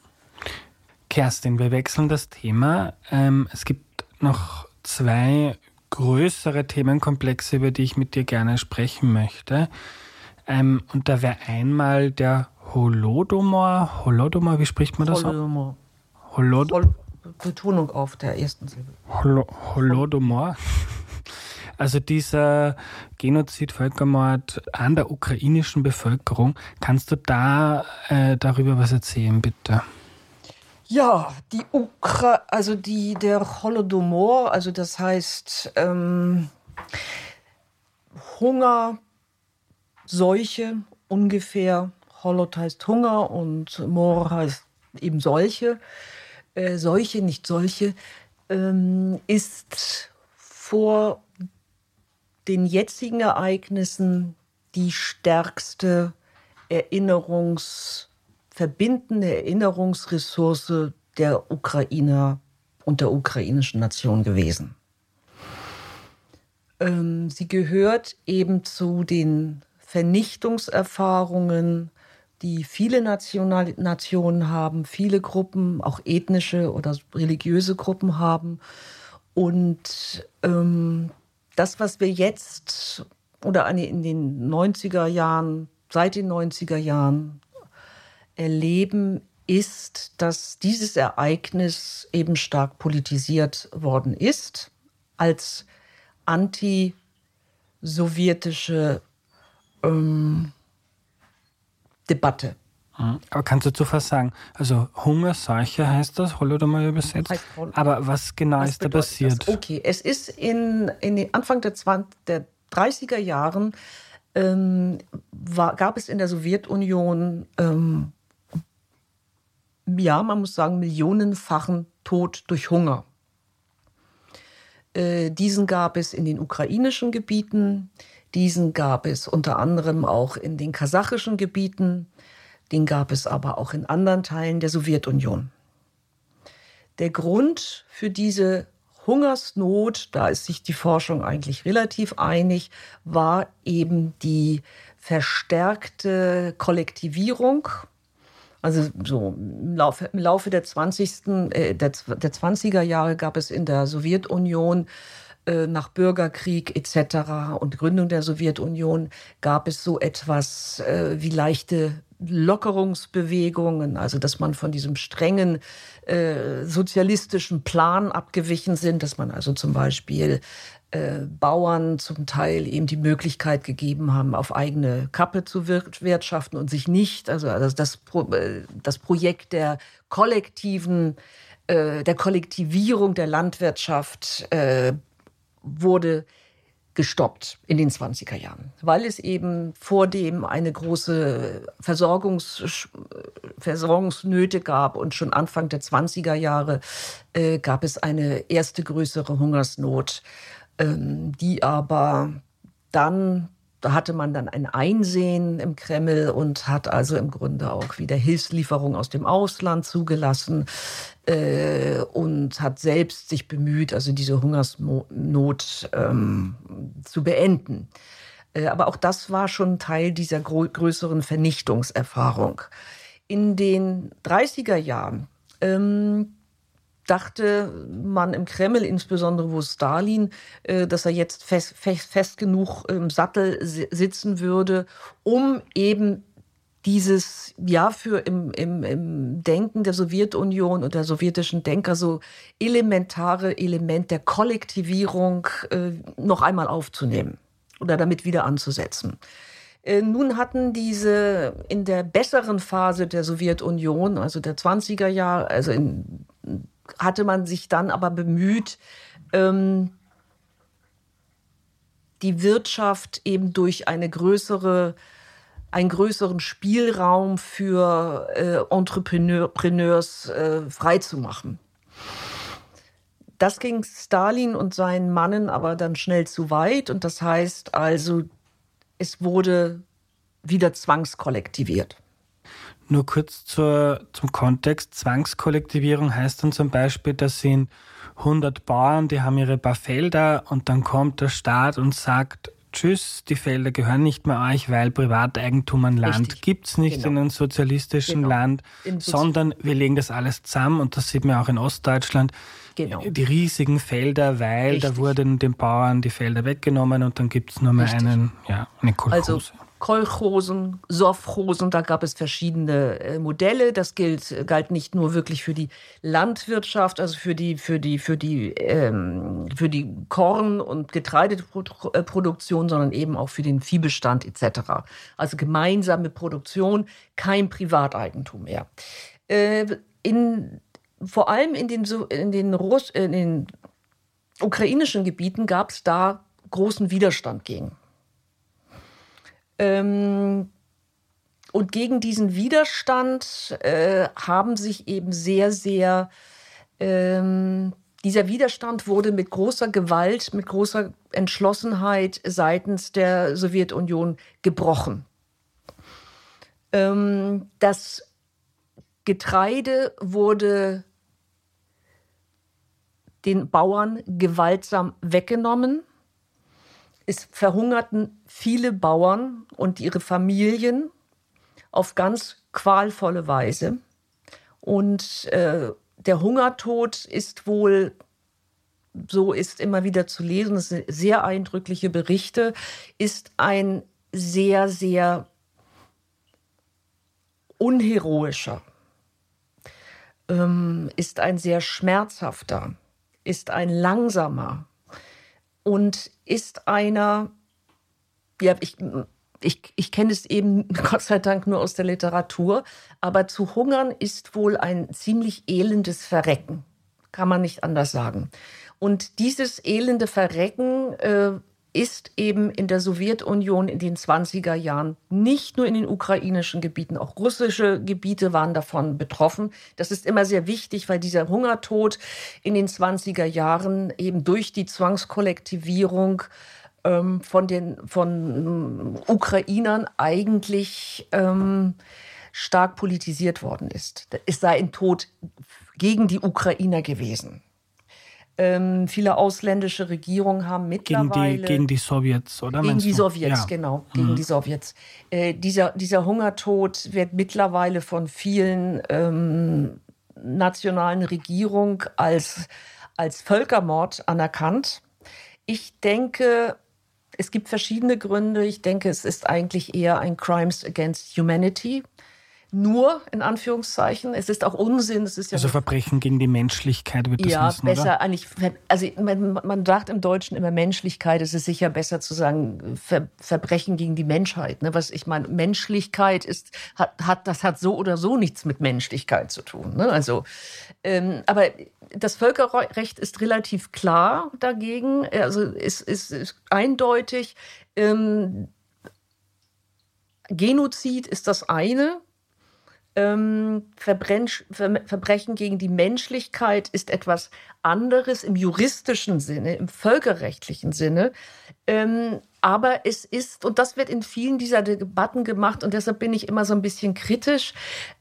Kerstin, wir wechseln das Thema. Ähm, es gibt noch zwei größere Themenkomplexe, über die ich mit dir gerne sprechen möchte. Ähm, und da wäre einmal der Holodomor. Holodomor, wie spricht man das? Holodomor. Holod Hol Betonung auf der ersten Silbe. Hol Holodomor. Also dieser Genozid, Völkermord an der ukrainischen Bevölkerung. Kannst du da äh, darüber was erzählen, bitte? Ja, die Ukra also die, der Holodomor, also das heißt ähm, Hunger, Seuche ungefähr. Holot heißt Hunger und Mor heißt eben solche. Äh, Seuche, nicht solche, ähm, ist vor den jetzigen Ereignissen die stärkste Erinnerungs- verbindende Erinnerungsressource der Ukrainer und der ukrainischen Nation gewesen. Ähm, sie gehört eben zu den Vernichtungserfahrungen, die viele National Nationen haben, viele Gruppen, auch ethnische oder religiöse Gruppen haben. Und ähm, das, was wir jetzt oder in den 90er Jahren, seit den 90er Jahren erleben, ist, dass dieses Ereignis eben stark politisiert worden ist als anti-sowjetische ähm, Debatte. Mhm. Aber kannst du zu was sagen? Also Hungerseuche heißt das, Holodomor übersetzt. Aber was genau was ist da passiert? Das? Okay, es ist in, in den Anfang der, 20, der 30er Jahren ähm, war, gab es in der Sowjetunion ähm, ja, man muss sagen, millionenfachen Tod durch Hunger. Äh, diesen gab es in den ukrainischen Gebieten, Diesen gab es unter anderem auch in den kasachischen Gebieten, den gab es aber auch in anderen Teilen der Sowjetunion. Der Grund für diese Hungersnot, da ist sich die Forschung eigentlich relativ einig, war eben die verstärkte Kollektivierung. Also so im Laufe, im Laufe der, 20. Äh, der, der 20er Jahre gab es in der Sowjetunion äh, nach Bürgerkrieg etc. und Gründung der Sowjetunion gab es so etwas äh, wie leichte Lockerungsbewegungen, also dass man von diesem strengen äh, sozialistischen Plan abgewichen sind, dass man also zum Beispiel äh, Bauern zum Teil eben die Möglichkeit gegeben haben, auf eigene Kappe zu wirtschaften und sich nicht, also das, das, äh, das Projekt der kollektiven, äh, der Kollektivierung der Landwirtschaft wurde gestoppt in den 20er Jahren, weil es eben vor dem eine große Versorgungs Versorgungsnöte gab und schon Anfang der 20er Jahre äh, gab es eine erste größere Hungersnot, die aber dann da hatte man dann ein Einsehen im Kreml und hat also im Grunde auch wieder Hilfslieferungen aus dem Ausland zugelassen äh, und hat selbst sich bemüht, also diese Hungersnot ähm, zu beenden. Äh, aber auch das war schon Teil dieser größeren Vernichtungserfahrung. In den 30er Jahren ähm, dachte man im Kreml, insbesondere wo Stalin, äh, dass er jetzt fest, fest, fest genug im Sattel sitzen würde, um eben dieses, ja, für im, im, im Denken der Sowjetunion und der sowjetischen Denker so elementare Element der Kollektivierung äh, noch einmal aufzunehmen oder damit wieder anzusetzen. Äh, nun hatten diese in der besseren Phase der Sowjetunion, also der 20er Jahre, also in hatte man sich dann aber bemüht, ähm, die Wirtschaft eben durch eine größere, einen größeren Spielraum für äh, Entrepreneurs äh, freizumachen. Das ging Stalin und seinen Mannen aber dann schnell zu weit und das heißt also, es wurde wieder zwangskollektiviert. Nur kurz zur, zum Kontext. Zwangskollektivierung heißt dann zum Beispiel, das sind 100 Bauern, die haben ihre paar Felder und dann kommt der Staat und sagt, tschüss, die Felder gehören nicht mehr euch, weil Privateigentum an Land gibt es nicht genau. in einem sozialistischen genau. Land, sondern wir legen das alles zusammen und das sieht man auch in Ostdeutschland. Genau. Die riesigen Felder, weil Richtig. da wurden den Bauern die Felder weggenommen und dann gibt es nur mehr einen, ja, eine Kolchose. Also Kolchosen, Sovchosen, da gab es verschiedene äh, Modelle. Das gilt, galt nicht nur wirklich für die Landwirtschaft, also für die, für die, für die, ähm, für die Korn- und Getreideproduktion, sondern eben auch für den Viehbestand etc. Also gemeinsame Produktion, kein Privateigentum mehr. Äh, in, vor allem in den, in den, Russ, in den ukrainischen Gebieten gab es da großen Widerstand gegen. Ähm, und gegen diesen Widerstand äh, haben sich eben sehr, sehr, ähm, dieser Widerstand wurde mit großer Gewalt, mit großer Entschlossenheit seitens der Sowjetunion gebrochen. Ähm, das Getreide wurde den Bauern gewaltsam weggenommen. Es verhungerten viele Bauern und ihre Familien auf ganz qualvolle Weise. Und äh, der Hungertod ist wohl, so ist immer wieder zu lesen, das sind sehr eindrückliche Berichte, ist ein sehr, sehr unheroischer, ähm, ist ein sehr schmerzhafter, ist ein langsamer, und ist einer, ja, ich, ich, ich kenne es eben [LAUGHS] Gott sei Dank nur aus der Literatur, aber zu hungern ist wohl ein ziemlich elendes Verrecken, kann man nicht anders sagen. Und dieses elende Verrecken äh, ist eben in der Sowjetunion in den 20er Jahren nicht nur in den ukrainischen Gebieten, auch russische Gebiete waren davon betroffen. Das ist immer sehr wichtig, weil dieser Hungertod in den 20er Jahren eben durch die Zwangskollektivierung ähm, von den von Ukrainern eigentlich ähm, stark politisiert worden ist. Es sei ein Tod gegen die Ukrainer gewesen. Ähm, viele ausländische Regierungen haben mittlerweile gegen die, gegen die Sowjets oder gegen die Sowjets ja. genau gegen mhm. die Sowjets. Äh, dieser dieser Hungertod wird mittlerweile von vielen ähm, nationalen Regierungen als als Völkermord anerkannt. Ich denke, es gibt verschiedene Gründe. Ich denke, es ist eigentlich eher ein Crimes against Humanity nur in Anführungszeichen. Es ist auch Unsinn. Es ist ja also Verbrechen gegen die Menschlichkeit wird das Ja, wissen, besser oder? eigentlich. Also man, man sagt im Deutschen immer Menschlichkeit. Es ist sicher besser zu sagen Ver, Verbrechen gegen die Menschheit. Ne? Was ich meine, Menschlichkeit ist hat, hat das hat so oder so nichts mit Menschlichkeit zu tun. Ne? Also, ähm, aber das Völkerrecht ist relativ klar dagegen. Also es ist, ist eindeutig. Ähm, Genozid ist das eine, ähm, Verbrechen gegen die Menschlichkeit ist etwas anderes im juristischen Sinne, im völkerrechtlichen Sinne. Ähm, aber es ist, und das wird in vielen dieser Debatten gemacht, und deshalb bin ich immer so ein bisschen kritisch,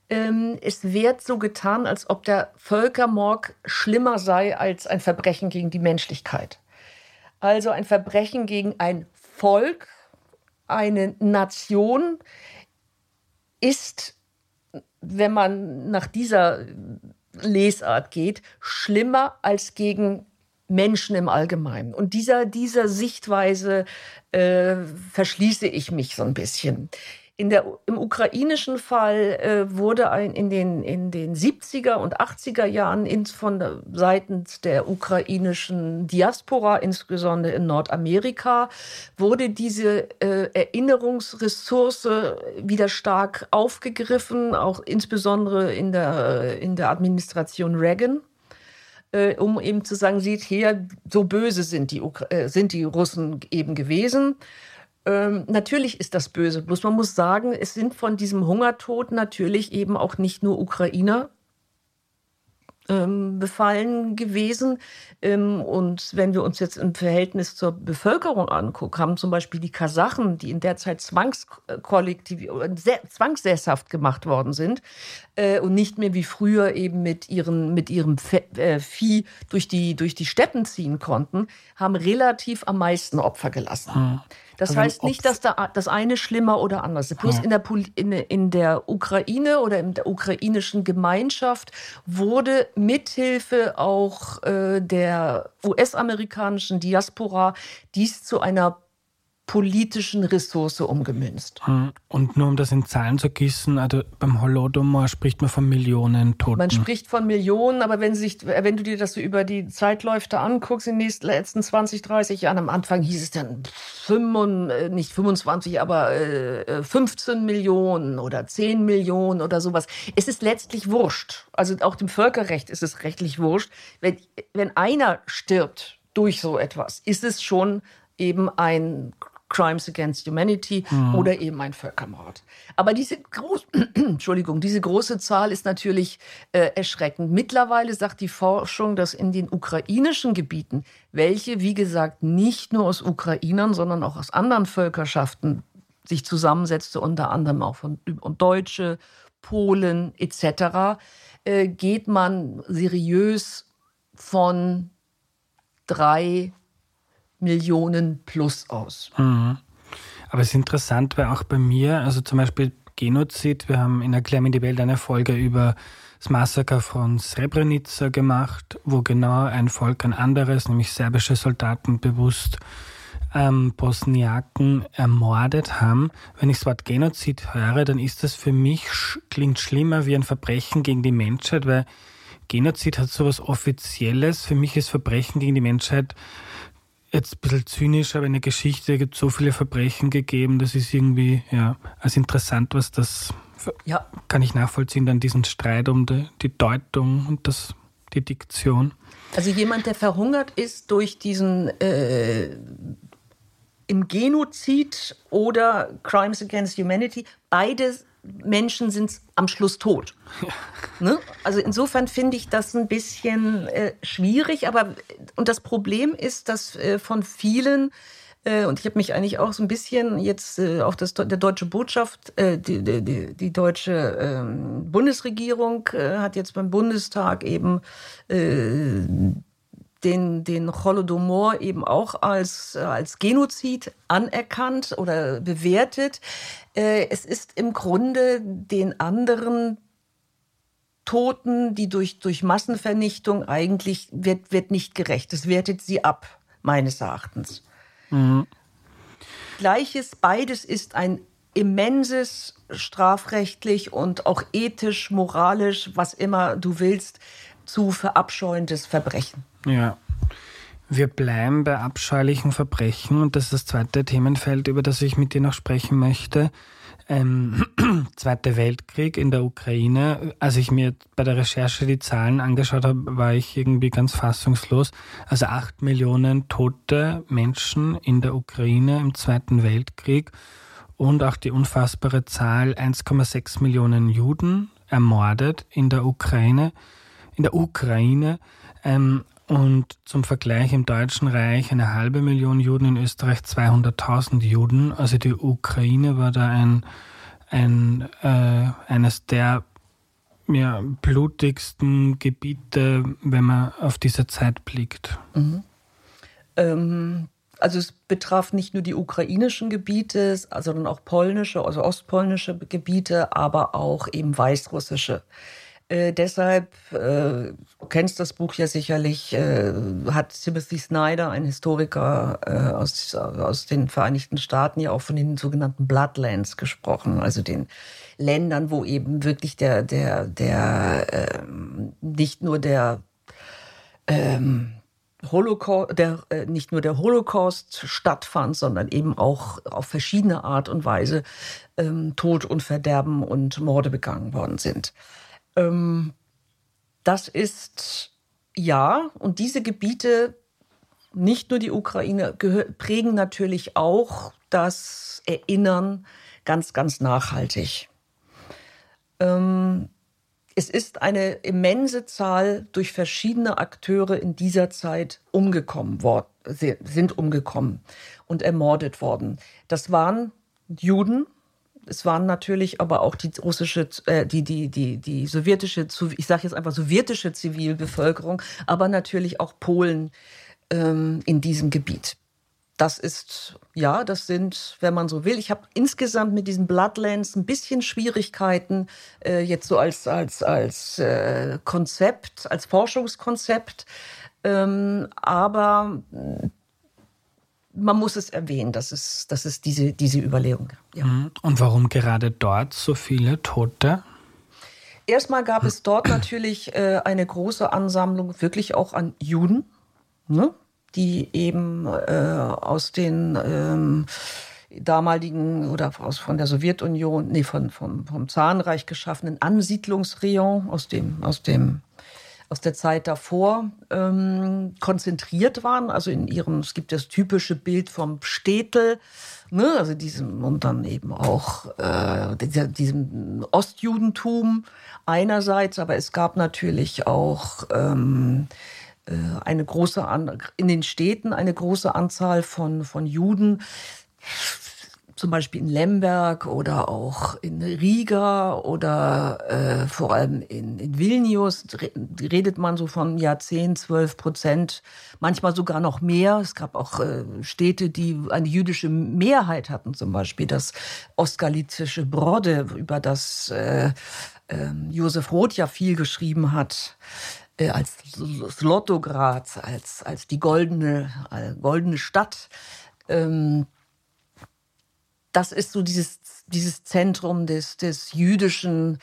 ähm, es wird so getan, als ob der Völkermord schlimmer sei als ein Verbrechen gegen die Menschlichkeit. Also ein Verbrechen gegen ein Volk, eine Nation ist wenn man nach dieser Lesart geht, schlimmer als gegen Menschen im Allgemeinen. Und dieser, dieser Sichtweise äh, verschließe ich mich so ein bisschen. In der, Im ukrainischen Fall äh, wurde ein, in, den, in den 70er und 80er Jahren ins, von seitens der ukrainischen Diaspora, insbesondere in Nordamerika, wurde diese äh, Erinnerungsressource wieder stark aufgegriffen, auch insbesondere in der, in der Administration Reagan äh, um eben zu sagen, sieht her, so böse sind die, äh, sind die Russen eben gewesen. Ähm, natürlich ist das böse. Bloß man muss sagen, es sind von diesem Hungertod natürlich eben auch nicht nur Ukrainer ähm, befallen gewesen. Ähm, und wenn wir uns jetzt im Verhältnis zur Bevölkerung angucken, haben zum Beispiel die Kasachen, die in der Zeit zwangskollektiv, zwangssesshaft gemacht worden sind äh, und nicht mehr wie früher eben mit, ihren, mit ihrem äh, Vieh durch die, durch die Steppen ziehen konnten, haben relativ am meisten Opfer gelassen. Hm. Das also heißt nicht, dass da das eine schlimmer oder anders ist. Plus ja. in, der, in, in der Ukraine oder in der ukrainischen Gemeinschaft wurde mithilfe auch äh, der US-amerikanischen Diaspora dies zu einer politischen Ressource umgemünzt. Hm. Und nur um das in Zahlen zu gießen, also beim Holodomor spricht man von Millionen Toten. Man spricht von Millionen, aber wenn, sich, wenn du dir das so über die Zeitläufe anguckst, in den letzten 20, 30 Jahren, am Anfang hieß es dann 5, äh, nicht 25, aber äh, 15 Millionen oder 10 Millionen oder sowas. Es ist letztlich wurscht. Also auch dem Völkerrecht ist es rechtlich wurscht. Wenn, wenn einer stirbt durch so etwas, ist es schon eben ein Crimes Against Humanity mhm. oder eben ein Völkermord. Aber diese, groß, [CLEARS THROAT] Entschuldigung, diese große Zahl ist natürlich äh, erschreckend. Mittlerweile sagt die Forschung, dass in den ukrainischen Gebieten, welche, wie gesagt, nicht nur aus Ukrainern, sondern auch aus anderen Völkerschaften sich zusammensetzte, unter anderem auch von und Deutsche, Polen etc., äh, geht man seriös von drei Millionen plus aus. Mhm. Aber es ist interessant, weil auch bei mir, also zum Beispiel Genozid, wir haben in Erklär mir die Welt eine Folge über das Massaker von Srebrenica gemacht, wo genau ein Volk ein anderes, nämlich serbische Soldaten, bewusst ähm, Bosniaken ermordet haben. Wenn ich das Wort Genozid höre, dann ist das für mich, klingt schlimmer wie ein Verbrechen gegen die Menschheit, weil Genozid hat so was Offizielles. Für mich ist Verbrechen gegen die Menschheit jetzt ein bisschen zynisch, aber in der Geschichte gibt es so viele Verbrechen gegeben, das ist irgendwie, ja, als interessant, was das, ja. kann ich nachvollziehen, dann diesen Streit um die, die Deutung und das, die Diktion. Also jemand, der verhungert ist durch diesen äh, im Genozid oder Crimes Against Humanity, beides Menschen sind am Schluss tot. Ne? Also insofern finde ich das ein bisschen äh, schwierig. Aber und das Problem ist, dass äh, von vielen Äh, und ich habe mich eigentlich auch so ein bisschen jetzt äh, auf das, der deutsche Botschaft, äh, die, die, die deutsche ähm, Bundesregierung hat jetzt beim Bundestag eben den, den Holodomor eben auch als, als Genozid anerkannt oder bewertet. Es ist im Grunde den anderen Toten, die durch, durch Massenvernichtung eigentlich wird, wird nicht gerecht. Es wertet sie ab, meines Erachtens. Mhm. Gleiches, beides ist ein immenses strafrechtlich und auch ethisch, moralisch, was immer du willst, zu verabscheuendes Verbrechen. Ja. Wir bleiben bei abscheulichen Verbrechen und das ist das zweite Themenfeld, über das ich mit dir noch sprechen möchte ähm, [CLEARS THROAT] Zweiter Weltkrieg in der Ukraine. Als ich mir bei der Recherche die Zahlen angeschaut habe, war ich irgendwie ganz fassungslos. Also acht Millionen tote Menschen in der Ukraine im Zweiten Weltkrieg und auch die unfassbare Zahl 1,6 Millionen Juden ermordet in der Ukraine. In der Ukraine. Ähm, und zum Vergleich im Deutschen Reich eine halbe Million Juden, in Österreich 200.000 Juden. Also die Ukraine war da ein, ein äh, eines der ja, blutigsten Gebiete, wenn man auf diese Zeit blickt. Mhm. Ähm, also es betraf nicht nur die ukrainischen Gebiete, sondern auch polnische, also ostpolnische Gebiete, aber auch eben weißrussische. Äh, deshalb, äh, du kennst das Buch ja sicherlich, äh, hat Timothy Snyder, ein Historiker äh, aus, aus den Vereinigten Staaten, ja auch von den sogenannten Bloodlands gesprochen, also den Ländern, wo eben wirklich der, der, der, ähm, nicht nur der, ähm, Holocaust, der, äh, nicht nur der Holocaust stattfand, sondern eben auch auf verschiedene Art und Weise ähm, Tod und Verderben und Morde begangen worden sind. Ähm, das ist ja, und diese Gebiete, nicht nur die Ukraine, prägen natürlich auch das Erinnern ganz, ganz nachhaltig. Ähm, es ist eine immense Zahl durch verschiedene Akteure in dieser Zeit umgekommen worden, sind umgekommen und ermordet worden. Das waren Juden, es waren natürlich aber auch die russische, äh, die, die, die, die sowjetische, ich sage jetzt einfach sowjetische Zivilbevölkerung, aber natürlich auch Polen ähm, in diesem Gebiet. Das ist, ja, das sind, wenn man so will. Ich habe insgesamt mit diesen Bloodlands ein bisschen Schwierigkeiten, äh, jetzt so als, als, als äh, Konzept, als Forschungskonzept. Ähm, aber man muss es erwähnen, dass es, dass es diese, diese Überlegung gab. Ja. Mhm. Und warum gerade dort so viele Tote? Erstmal gab es dort [CLEARS THROAT] natürlich äh, eine große Ansammlung wirklich auch an Juden, ne? die eben äh, aus den ähm, damaligen oder aus, von der Sowjetunion, nee, von, vom, vom Zarenreich geschaffenen Ansiedlungsrayon aus dem, aus dem aus der Zeit davor ähm, konzentriert waren. Also in ihrem, es gibt das typische Bild vom Städtel, ne, also diesem und dann eben auch äh, diesem Ostjudentum einerseits, aber es gab natürlich auch ähm, äh, eine große in den Städten eine große Anzahl von von Juden zum Beispiel in Lemberg oder auch in Riga oder äh, vor allem in, in Vilnius redet man so von ja 10, 12 Prozent, manchmal sogar noch mehr. Es gab auch äh, Städte, die eine jüdische Mehrheit hatten, zum Beispiel das ostgalizische Brode, über das äh, äh, Josef Roth ja viel geschrieben hat äh, als Slotograd, als, als die goldene, äh, goldene Stadt. Ähm, das ist so dieses, dieses Zentrum des, des jüdischen,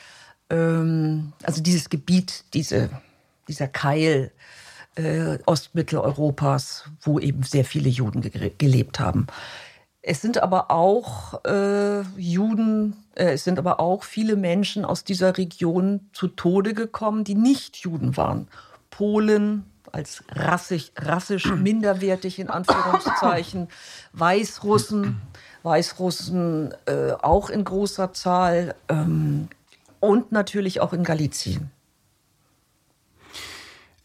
ähm, also dieses Gebiet, diese, dieser Keil äh, Ostmitteleuropas, wo eben sehr viele Juden ge gelebt haben. Es sind aber auch äh, Juden, äh, es sind aber auch viele Menschen aus dieser Region zu Tode gekommen, die nicht Juden waren. Polen als rassig, rassisch [CLEARS THROAT] minderwertig in Anführungszeichen, Weißrussen, Weißrussen äh, auch in großer Zahl ähm, und natürlich auch in Galizien.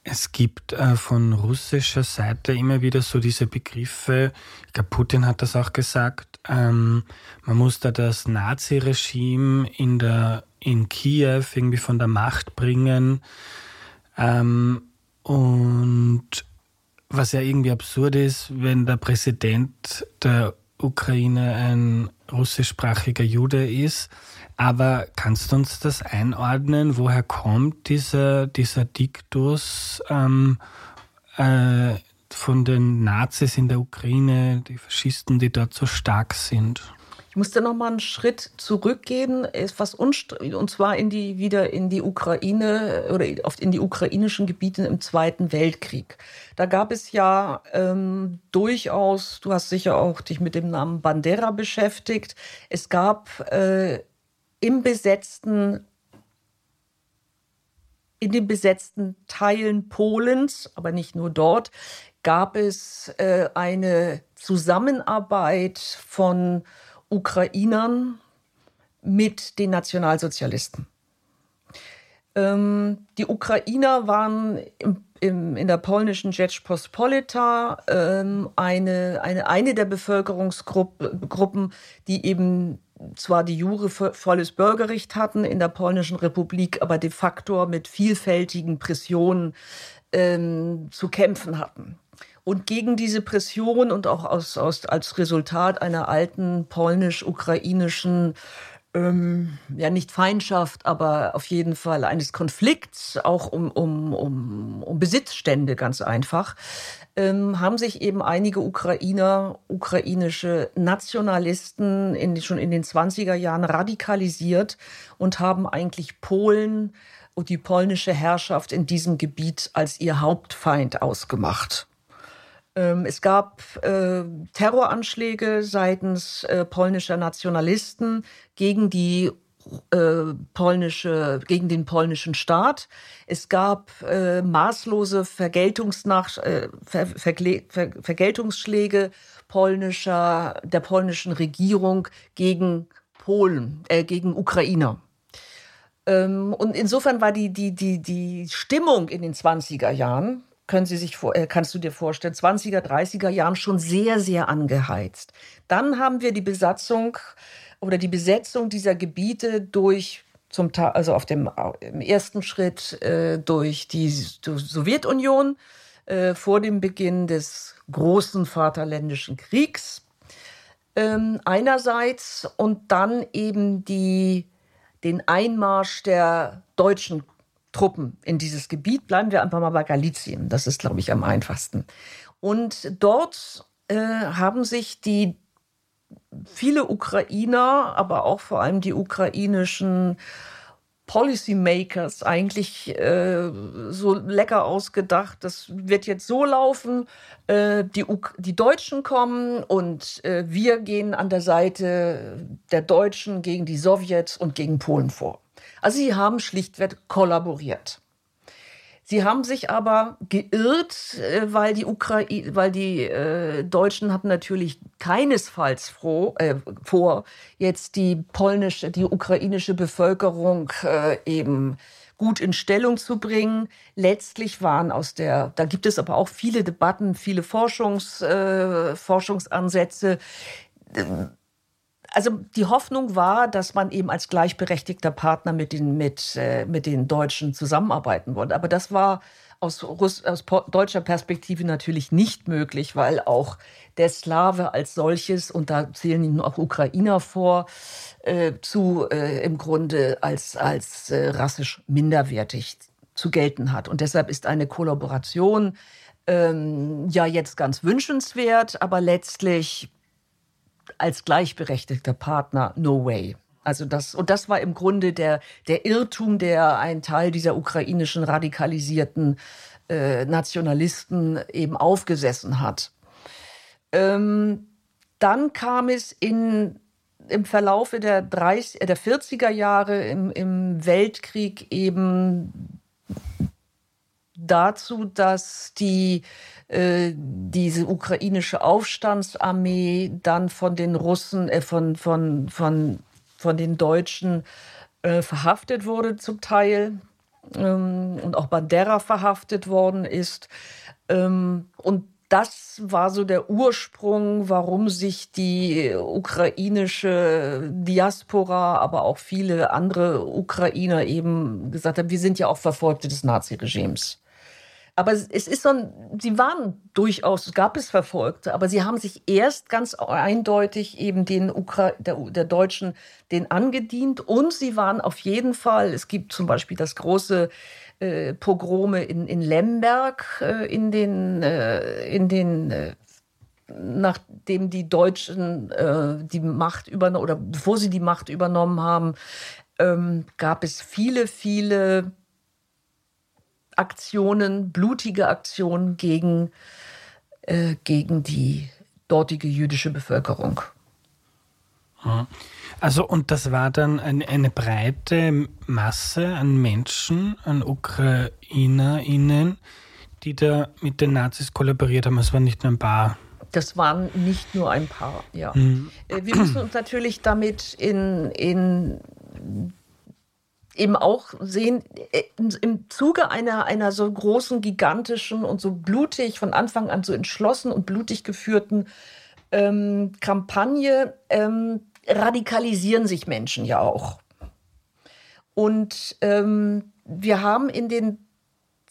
Es gibt äh, von russischer Seite immer wieder so diese Begriffe, ich glaube, Putin hat das auch gesagt, ähm, man muss da das Nazi-Regime in, in Kiew irgendwie von der Macht bringen. Ähm, und was ja irgendwie absurd ist, wenn der Präsident der Ukraine ein russischsprachiger Jude ist. Aber kannst du uns das einordnen? Woher kommt dieser, dieser Diktus ähm, äh, von den Nazis in der Ukraine, die Faschisten, die dort so stark sind? Ich musste noch mal einen Schritt zurückgehen, was und zwar in die wieder in die Ukraine oder in die ukrainischen Gebiete im Zweiten Weltkrieg. Da gab es ja ähm, durchaus, du hast sicher auch dich mit dem Namen Bandera beschäftigt. Es gab äh, im besetzten in den besetzten Teilen Polens, aber nicht nur dort, gab es äh, eine Zusammenarbeit von Ukrainern mit den Nationalsozialisten. Ähm, die Ukrainer waren im, im, in der polnischen Rzeczpospolita ähm, eine, eine, eine der Bevölkerungsgruppen, die eben zwar die Jure volles Bürgerrecht hatten in der polnischen Republik, aber de facto mit vielfältigen Pressionen ähm, zu kämpfen hatten. Und gegen diese Pression und auch aus, aus, als Resultat einer alten polnisch-ukrainischen, ähm, ja nicht Feindschaft, aber auf jeden Fall eines Konflikts, auch um, um, um, um Besitzstände ganz einfach, ähm, haben sich eben einige Ukrainer, ukrainische Nationalisten in, schon in den 20er Jahren radikalisiert und haben eigentlich Polen und die polnische Herrschaft in diesem Gebiet als ihr Hauptfeind ausgemacht. Ähm, es gab äh, Terroranschläge seitens äh, polnischer Nationalisten gegen die äh, polnische, gegen den polnischen Staat. Es gab maßlose Vergeltungsnach, Ver, Vergle, Ver, Vergeltungsschläge polnischer, der polnischen Regierung gegen Polen, gegen Ukrainer. Ähm, und insofern war die, die, die, die Stimmung in den 20er Jahren können Sie sich äh, kannst du dir vorstellen, 20er, 30er Jahren schon sehr, sehr angeheizt. Dann haben wir die Besatzung oder die Besetzung dieser Gebiete durch zum Teil, also auf dem im ersten Schritt äh, durch die Sowjetunion äh, vor dem Beginn des großen Vaterländischen Kriegs ähm, einerseits und dann eben die den Einmarsch der deutschen Truppen in dieses Gebiet. Bleiben wir einfach mal bei Galizien. Das ist, glaube ich, am einfachsten. Und dort äh, haben sich die viele Ukrainer, aber auch vor allem die ukrainischen Policymakers eigentlich äh, so lecker ausgedacht. Das wird jetzt so laufen. Äh, die, die Deutschen kommen und äh, wir gehen an der Seite der Deutschen gegen die Sowjets und gegen Polen vor. Also sie haben schlichtweg kollaboriert. Sie haben sich aber geirrt, äh, weil die, Ukraine, weil die äh, Deutschen hatten natürlich keinesfalls froh, äh, vor, jetzt die polnische, die ukrainische Bevölkerung äh, eben gut in Stellung zu bringen. Letztlich waren aus der, da gibt es aber auch viele Debatten, viele Forschungs, äh, Forschungsansätze also die Hoffnung war, dass man eben als gleichberechtigter Partner mit den, mit, äh, mit den Deutschen zusammenarbeiten wollte. Aber das war aus, Russ aus deutscher Perspektive natürlich nicht möglich, weil auch der Slave als solches, und da zählen ihnen auch Ukrainer vor, äh, zu äh, im Grunde als, als äh, rassisch minderwertig zu gelten hat. Und deshalb ist eine Kollaboration ähm, ja jetzt ganz wünschenswert, aber letztlich als gleichberechtigter Partner, no way. Also das, und das war im Grunde der, der Irrtum, der ein Teil dieser ukrainischen radikalisierten äh, Nationalisten eben aufgesessen hat. Ähm, dann kam es in, im Verlaufe der, 30, äh, der 40er Jahre im, im Weltkrieg eben dazu, dass die äh, diese ukrainische Aufstandsarmee dann von den Russen, äh, von, von, von, von den Deutschen äh, verhaftet wurde zum Teil. ähm, und auch Bandera verhaftet worden ist. Ähm, und das war so der Ursprung, warum sich die ukrainische Diaspora, aber auch viele andere Ukrainer eben gesagt haben, wir sind ja auch Verfolgte des Naziregimes. Aber es ist so ein, sie waren durchaus, es gab es Verfolgte, aber sie haben sich erst ganz eindeutig eben den Ukra der, der Deutschen den angedient. Und sie waren auf jeden Fall, es gibt zum Beispiel das große äh, Pogrome in, in Lemberg äh, in den, äh, in den äh, nachdem die Deutschen äh, die Macht übernommen oder bevor sie die Macht übernommen haben, ähm, gab es viele, viele Aktionen, blutige Aktionen gegen, äh, gegen die dortige jüdische Bevölkerung. Also und das war dann eine, eine breite Masse an Menschen, an UkrainerInnen, die da mit den Nazis kollaboriert haben. Es waren nicht nur ein paar. Das waren nicht nur ein paar, ja. Mhm. Wir müssen uns natürlich damit in, in eben auch sehen, äh, im Zuge einer, einer so großen, gigantischen und so blutig, von Anfang an so entschlossen und blutig geführten ähm, Kampagne ähm, radikalisieren sich Menschen ja auch. Und ähm, wir haben in den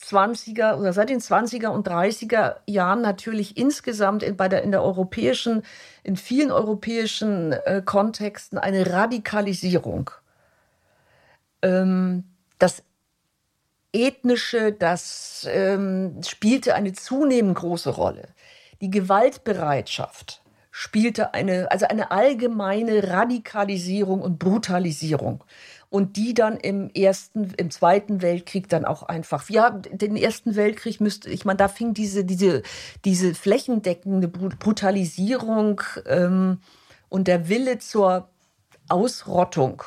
20er oder seit den 20er und 30er Jahren natürlich insgesamt in, bei der, in der europäischen, in vielen europäischen äh, Kontexten eine Radikalisierung. Ähm, das Ethnische, das ähm, spielte eine zunehmend große Rolle. Die Gewaltbereitschaft, spielte eine, also eine allgemeine Radikalisierung und Brutalisierung. Und die dann im ersten, im zweiten Weltkrieg dann auch einfach, ja, den ersten Weltkrieg müsste, ich meine, da fing diese, diese, diese flächendeckende Brutalisierung ähm, und der Wille zur Ausrottung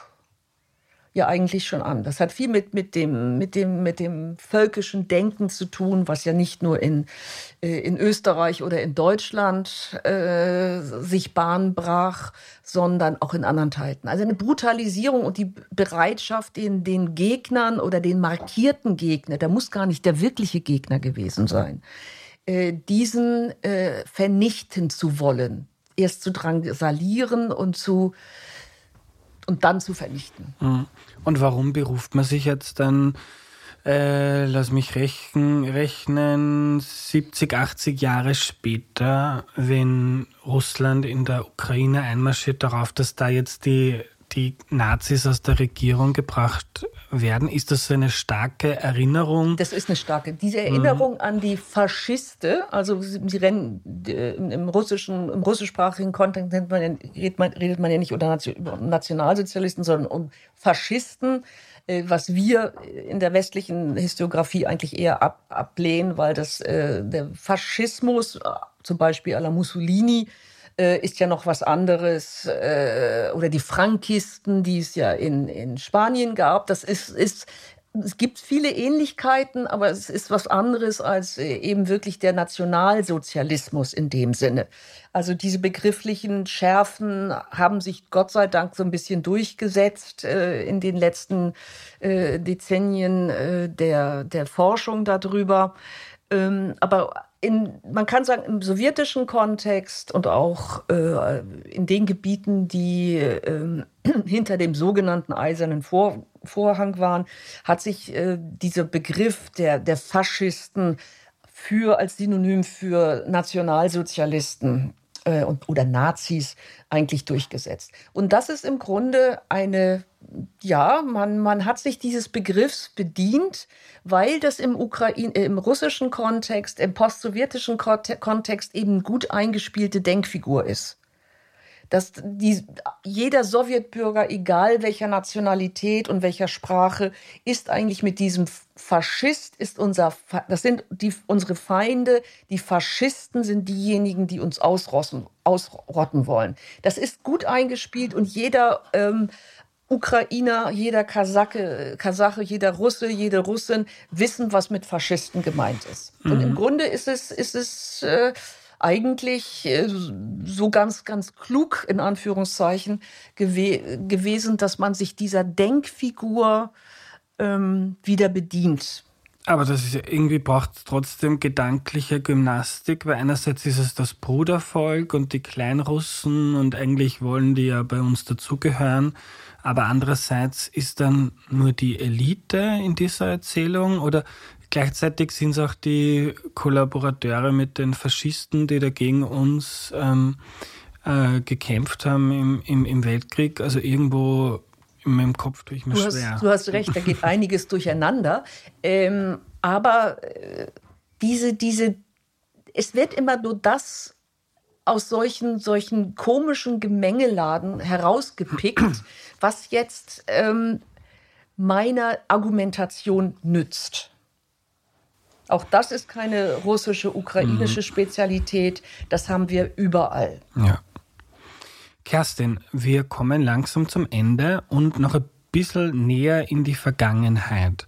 ja eigentlich schon an. Das hat viel mit, mit, dem, mit, dem, mit dem völkischen Denken zu tun, was ja nicht nur in, äh, in Österreich oder in Deutschland äh, sich Bahn brach, sondern auch in anderen Teilen. Also eine Brutalisierung und die Bereitschaft, den, den Gegnern oder den markierten Gegner, der muss gar nicht der wirkliche Gegner gewesen sein, äh, diesen äh, vernichten zu wollen, erst zu drangsalieren und zu und dann zu vernichten. Mhm. Und warum beruft man sich jetzt dann, äh, lass mich rechnen, rechnen, 70, 80 Jahre später, wenn Russland in der Ukraine einmarschiert, darauf, dass da jetzt die die Nazis aus der Regierung gebracht werden. Ist das eine starke Erinnerung? Das ist eine starke. Diese Erinnerung mhm. an die Faschiste, also sie rennen im russischen, im russischsprachigen Kontext man, redet, man, redet man ja nicht über Nationalsozialisten, sondern um Faschisten, äh, was wir in der westlichen Historiografie eigentlich eher ab, ablehnen, weil das äh, der Faschismus, äh, zum Beispiel à la Mussolini, äh, ist ja noch was anderes. Äh, oder die Frankisten, die es ja in, in Spanien gab. Das ist, ist es gibt viele Ähnlichkeiten, aber es ist was anderes als äh, eben wirklich der Nationalsozialismus in dem Sinne. Also diese begrifflichen Schärfen haben sich Gott sei Dank so ein bisschen durchgesetzt äh, in den letzten äh, Dezennien äh, der, der Forschung darüber. Ähm, aber in, man kann sagen, im sowjetischen Kontext und auch äh, in den Gebieten, die äh, [CLEARS THROAT] hinter dem sogenannten Eisernen Vor Vorhang waren, hat sich äh, dieser Begriff der, der Faschisten für als Synonym für Nationalsozialisten äh, oder Nazis eigentlich durchgesetzt. Und das ist im Grunde eine, ja, man, man hat sich dieses Begriffs bedient, weil das im, Ukraine, äh, im russischen Kontext, im postsowjetischen Kontext eben gut eingespielte Denkfigur ist dass die, jeder Sowjetbürger, egal welcher Nationalität und welcher Sprache, ist eigentlich mit diesem Faschist, ist unser, das sind die, unsere Feinde, die Faschisten sind diejenigen, die uns ausrotten, ausrotten wollen. Das ist gut eingespielt und jeder ähm, Ukrainer, jeder Kasake, Kasache, jeder Russe, jede Russin wissen, was mit Faschisten gemeint ist. Mhm. Und im mhm. Grunde ist es, ist es äh, eigentlich äh, so ganz, ganz klug in Anführungszeichen gew gewesen, dass man sich dieser Denkfigur ähm, wieder bedient. Aber das ist ja irgendwie braucht trotzdem gedankliche Gymnastik, weil einerseits ist es das Brudervolk und die Kleinrussen und eigentlich wollen die ja bei uns dazugehören. Aber andererseits ist dann nur die Elite in dieser Erzählung oder gleichzeitig sind es auch die Kollaborateure mit den Faschisten, die dagegen uns ähm, äh, gekämpft haben im, im, im Weltkrieg. Also irgendwo in meinem Kopf tue ich mir du schwer. Hast, du hast recht, da geht einiges durcheinander. Ähm, aber äh, diese, diese, es wird immer nur das aus solchen, solchen komischen Gemengeladen herausgepickt, [CLEARS THROAT] was jetzt ähm, meiner Argumentation nützt. Auch das ist keine russische, ukrainische mhm. Spezialität. Das haben wir überall. Ja. Kerstin, wir kommen langsam zum Ende und noch ein bisschen näher in die Vergangenheit.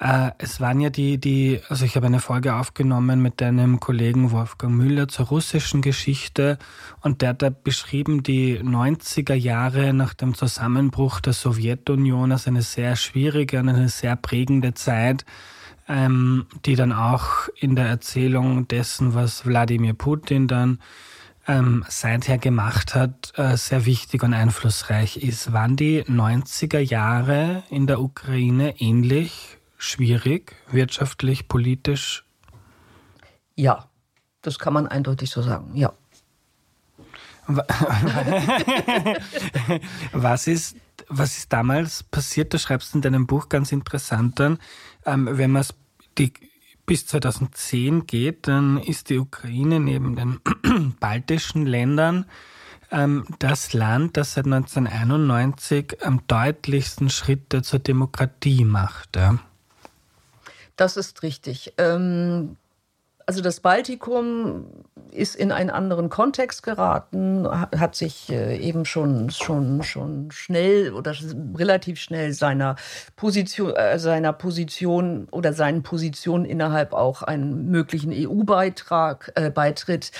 Äh, es waren ja die, die, also ich habe eine Folge aufgenommen mit deinem Kollegen Wolfgang Müller zur russischen Geschichte und der hat da beschrieben die 90er Jahre nach dem Zusammenbruch der Sowjetunion als eine sehr schwierige und eine sehr prägende Zeit, ähm, die dann auch in der Erzählung dessen, was Wladimir Putin dann ähm, seither gemacht hat, äh, sehr wichtig und einflussreich ist. Waren die 90er Jahre in der Ukraine ähnlich schwierig, wirtschaftlich, politisch? Ja, das kann man eindeutig so sagen, ja. [LAUGHS] was ist, was ist damals passiert? Du schreibst in deinem Buch ganz interessant dann, ähm, wenn man bis 2010 geht, dann ist die Ukraine neben den [CLEARS THROAT] baltischen Ländern ähm, das Land, das seit 1991 am deutlichsten Schritte zur Demokratie macht. Ja. Das ist richtig. Ähm, also das Baltikum ist in einen anderen Kontext geraten, hat sich äh, eben schon, schon, schon schnell oder relativ schnell seiner Position, äh, seiner Position oder seinen Positionen innerhalb auch einen möglichen EU-Beitrag, äh, Beitritt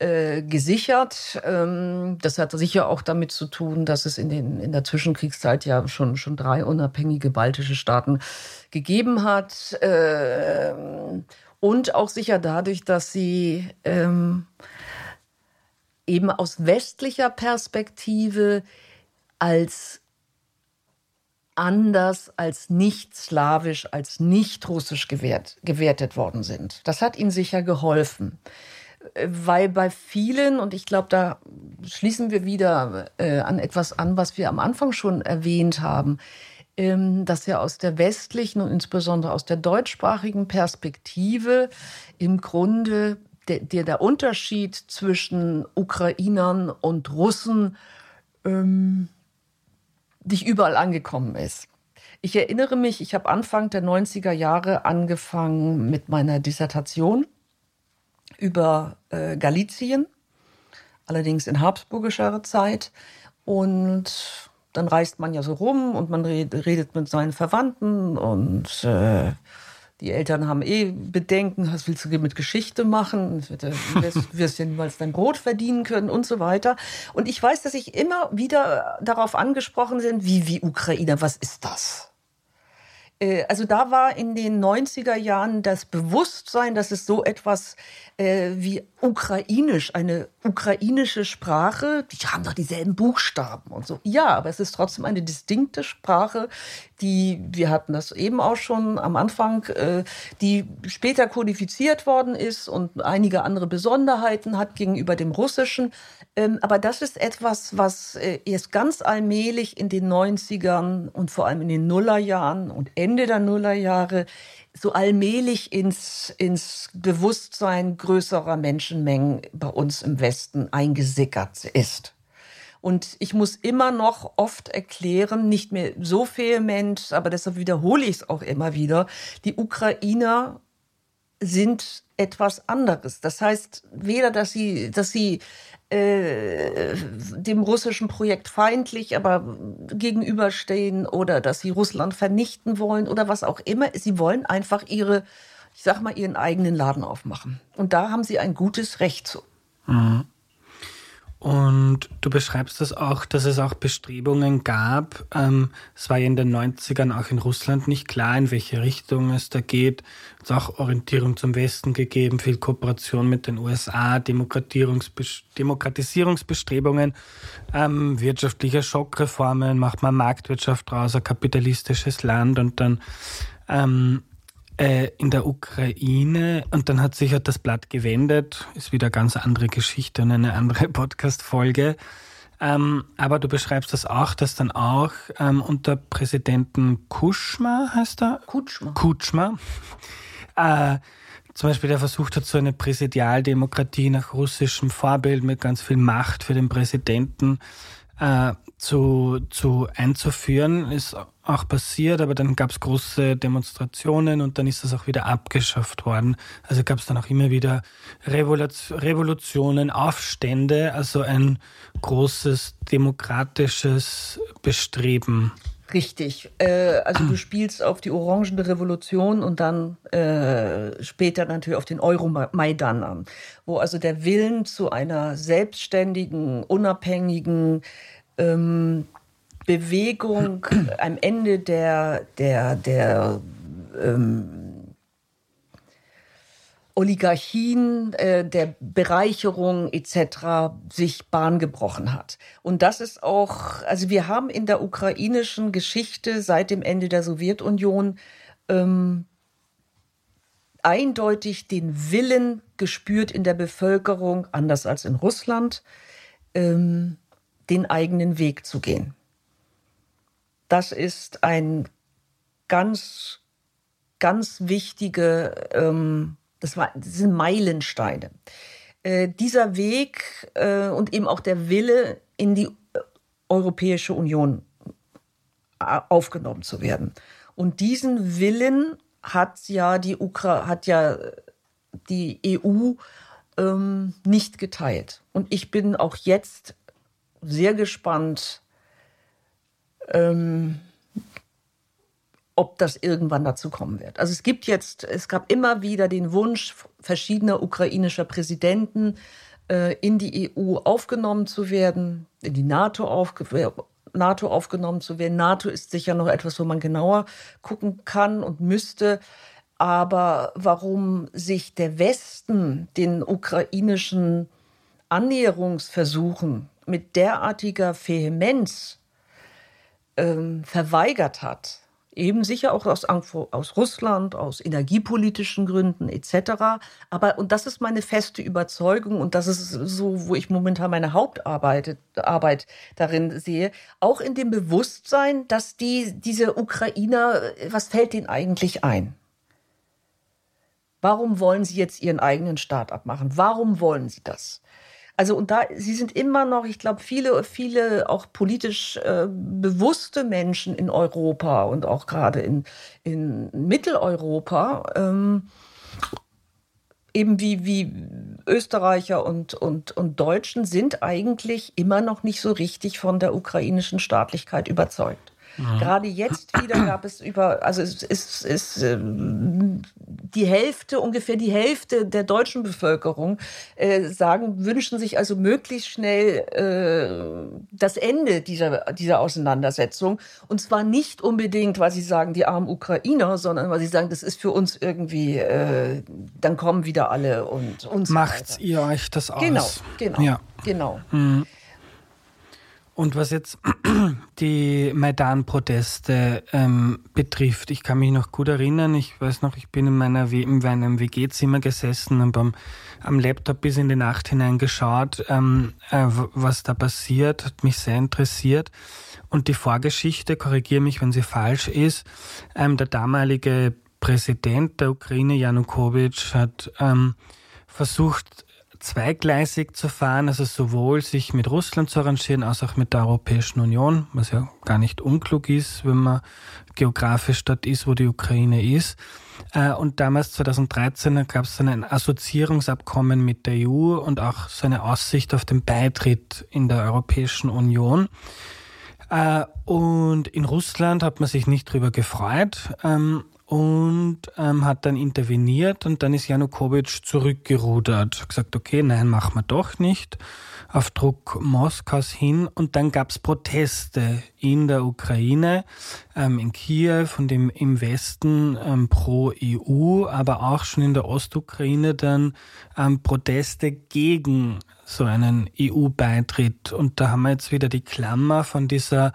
äh, gesichert. Ähm, das hat sicher auch damit zu tun, dass es in, den, in der Zwischenkriegszeit ja schon, schon drei unabhängige baltische Staaten gegeben hat. Äh, und auch sicher dadurch, dass sie ähm, eben aus westlicher Perspektive als anders, als nicht slawisch, als nicht russisch gewährt, gewertet worden sind. Das hat ihnen sicher geholfen weil bei vielen, und ich glaube, da schließen wir wieder äh, an etwas an, was wir am Anfang schon erwähnt haben, dass ja aus der westlichen und insbesondere aus der deutschsprachigen Perspektive im Grunde der, der, der Unterschied zwischen Ukrainern und Russen ähm, nicht überall angekommen ist. Ich erinnere mich, ich habe Anfang der 90er Jahre angefangen mit meiner Dissertation über äh, Galizien, allerdings in habsburgischer Zeit. Und dann reist man ja so rum und man redet mit seinen Verwandten und äh, die Eltern haben eh Bedenken, was willst du mit Geschichte machen? Du wirst, [LAUGHS] wirst ja niemals dein Brot verdienen können und so weiter. Und ich weiß, dass ich immer wieder darauf angesprochen bin, wie, wie Ukrainer, was ist das? Äh, also da war in den 90er Jahren das Bewusstsein, dass es so etwas äh, wie ukrainisch, eine ukrainische Sprache, die haben doch dieselben Buchstaben und so. Ja, aber es ist trotzdem eine distinkte Sprache, die, wir hatten das eben auch schon am Anfang, äh, die später kodifiziert worden ist und einige andere Besonderheiten hat gegenüber dem Russischen. Ähm, aber das ist etwas, was äh, erst ganz allmählich in den 90ern und vor allem in den Nullerjahren und Ende der Nullerjahre so allmählich ins, ins Bewusstsein größerer Menschenmengen bei uns im Westen eingesickert ist. Und ich muss immer noch oft erklären, nicht mehr so vehement, aber deshalb wiederhole ich es auch immer wieder, die Ukrainer sind etwas anderes. Das heißt, weder, dass sie, dass sie äh, dem russischen Projekt feindlich, aber gegenüberstehen oder dass sie Russland vernichten wollen oder was auch immer. Sie wollen einfach ihre, ich sag mal, ihren eigenen Laden aufmachen. Und da haben sie ein gutes Recht zu. Mhm. Und du beschreibst das auch, dass es auch Bestrebungen gab. Ähm, es war ja in den 90ern auch in Russland nicht klar, in welche Richtung es da geht. Es hat auch Orientierung zum Westen gegeben, viel Kooperation mit den USA, Demokratisierungsbestrebungen, ähm, wirtschaftliche Schockreformen, macht man Marktwirtschaft draus, ein kapitalistisches Land und dann ähm, äh, in der Ukraine und dann hat sich halt das Blatt gewendet, ist wieder eine ganz andere Geschichte und eine andere [LAUGHS] Podcast-Folge. Ähm, aber du beschreibst das auch, dass dann auch ähm, unter Präsidenten Kuschma heißt er? Kutschma. Kutschma. Äh, zum Beispiel der versucht hat, so eine Präsidialdemokratie nach russischem Vorbild mit ganz viel Macht für den Präsidenten äh, zu, zu einzuführen, ist auch passiert, aber dann gab es große Demonstrationen und dann ist das auch wieder abgeschafft worden. Also gab es dann auch immer wieder Revolutionen, Aufstände, also ein großes demokratisches Bestreben. Richtig. Äh, also du spielst auf die Orangene Revolution und dann äh, später natürlich auf den Euromaidan an, wo also der Willen zu einer selbstständigen, unabhängigen ähm, Bewegung [CLEARS THROAT] am Ende der, der, der ähm, Oligarchien, äh, der Bereicherung etc. sich Bahn gebrochen hat. Und das ist auch, also wir haben in der ukrainischen Geschichte seit dem Ende der Sowjetunion ähm, eindeutig den Willen gespürt in der Bevölkerung, anders als in Russland, ähm, den eigenen Weg zu gehen. Das ist ein ganz, ganz wichtige ähm, das, war, das sind Meilensteine. Äh, dieser Weg äh, und eben auch der Wille, in die äh, Europäische Union äh, aufgenommen zu werden. Und diesen Willen hat ja die Ukra hat ja die EU ähm, nicht geteilt. Und ich bin auch jetzt sehr gespannt, ähm, ob das irgendwann dazu kommen wird. Also es gibt jetzt, es gab immer wieder den Wunsch verschiedener ukrainischer Präsidenten, äh, in die EU aufgenommen zu werden, in die NATO, aufge NATO aufgenommen zu werden. NATO ist sicher noch etwas, wo man genauer gucken kann und müsste. Aber warum sich der Westen den ukrainischen Annäherungsversuchen mit derartiger Vehemenz ähm, verweigert hat, Eben sicher auch aus, aus Russland, aus energiepolitischen Gründen etc. Aber, und das ist meine feste Überzeugung und das ist so, wo ich momentan meine Hauptarbeit Arbeit darin sehe, auch in dem Bewusstsein, dass die, diese Ukrainer, was fällt denen eigentlich ein? Warum wollen sie jetzt ihren eigenen Staat abmachen? Warum wollen sie das? Also und da, sie sind immer noch, ich glaube, viele, viele auch politisch äh, bewusste Menschen in Europa und auch gerade in, in Mitteleuropa, ähm, eben wie, wie Österreicher und, und, und Deutschen, sind eigentlich immer noch nicht so richtig von der ukrainischen Staatlichkeit überzeugt. Mhm. Gerade jetzt wieder gab es über, also es ist, ist ähm, die Hälfte, ungefähr die Hälfte der deutschen Bevölkerung äh, sagen, wünschen sich also möglichst schnell äh, das Ende dieser, dieser Auseinandersetzung. Und zwar nicht unbedingt, weil sie sagen, die armen Ukrainer, sondern weil sie sagen, das ist für uns irgendwie, äh, dann kommen wieder alle und uns. Macht ihr euch das aus? Genau, genau. Ja. genau. Mhm. Und was jetzt [CLEARS THROAT] die Maidan-Proteste ähm, betrifft, ich kann mich noch gut erinnern, ich weiß noch, ich bin in, meiner, in meinem WG-Zimmer gesessen und beim, am Laptop bis in die Nacht hinein geschaut, ähm, äh, was da passiert, hat mich sehr interessiert. Und die Vorgeschichte, korrigiere mich, wenn sie falsch ist, ähm, der damalige Präsident der Ukraine, Janukowitsch, hat ähm, versucht, zweigleisig zu fahren, also sowohl sich mit Russland zu arrangieren, als auch mit der Europäischen Union, was ja gar nicht unklug ist, wenn man geografisch dort ist, wo die Ukraine ist. Äh, und damals 2013 gab es ein Assoziierungsabkommen mit der EU und auch so eine Aussicht auf den Beitritt in der Europäischen Union. Äh, und in Russland hat man sich nicht drüber gefreut. Und ähm, hat dann interveniert und dann ist Janukowitsch zurückgerudert, gesagt, okay, nein, machen wir doch nicht, auf Druck Moskaus hin. Und dann gab es Proteste in der Ukraine, ähm, in Kiew und im, im Westen ähm, pro EU, aber auch schon in der Ostukraine dann ähm, Proteste gegen so einen EU-Beitritt und da haben wir jetzt wieder die Klammer von dieser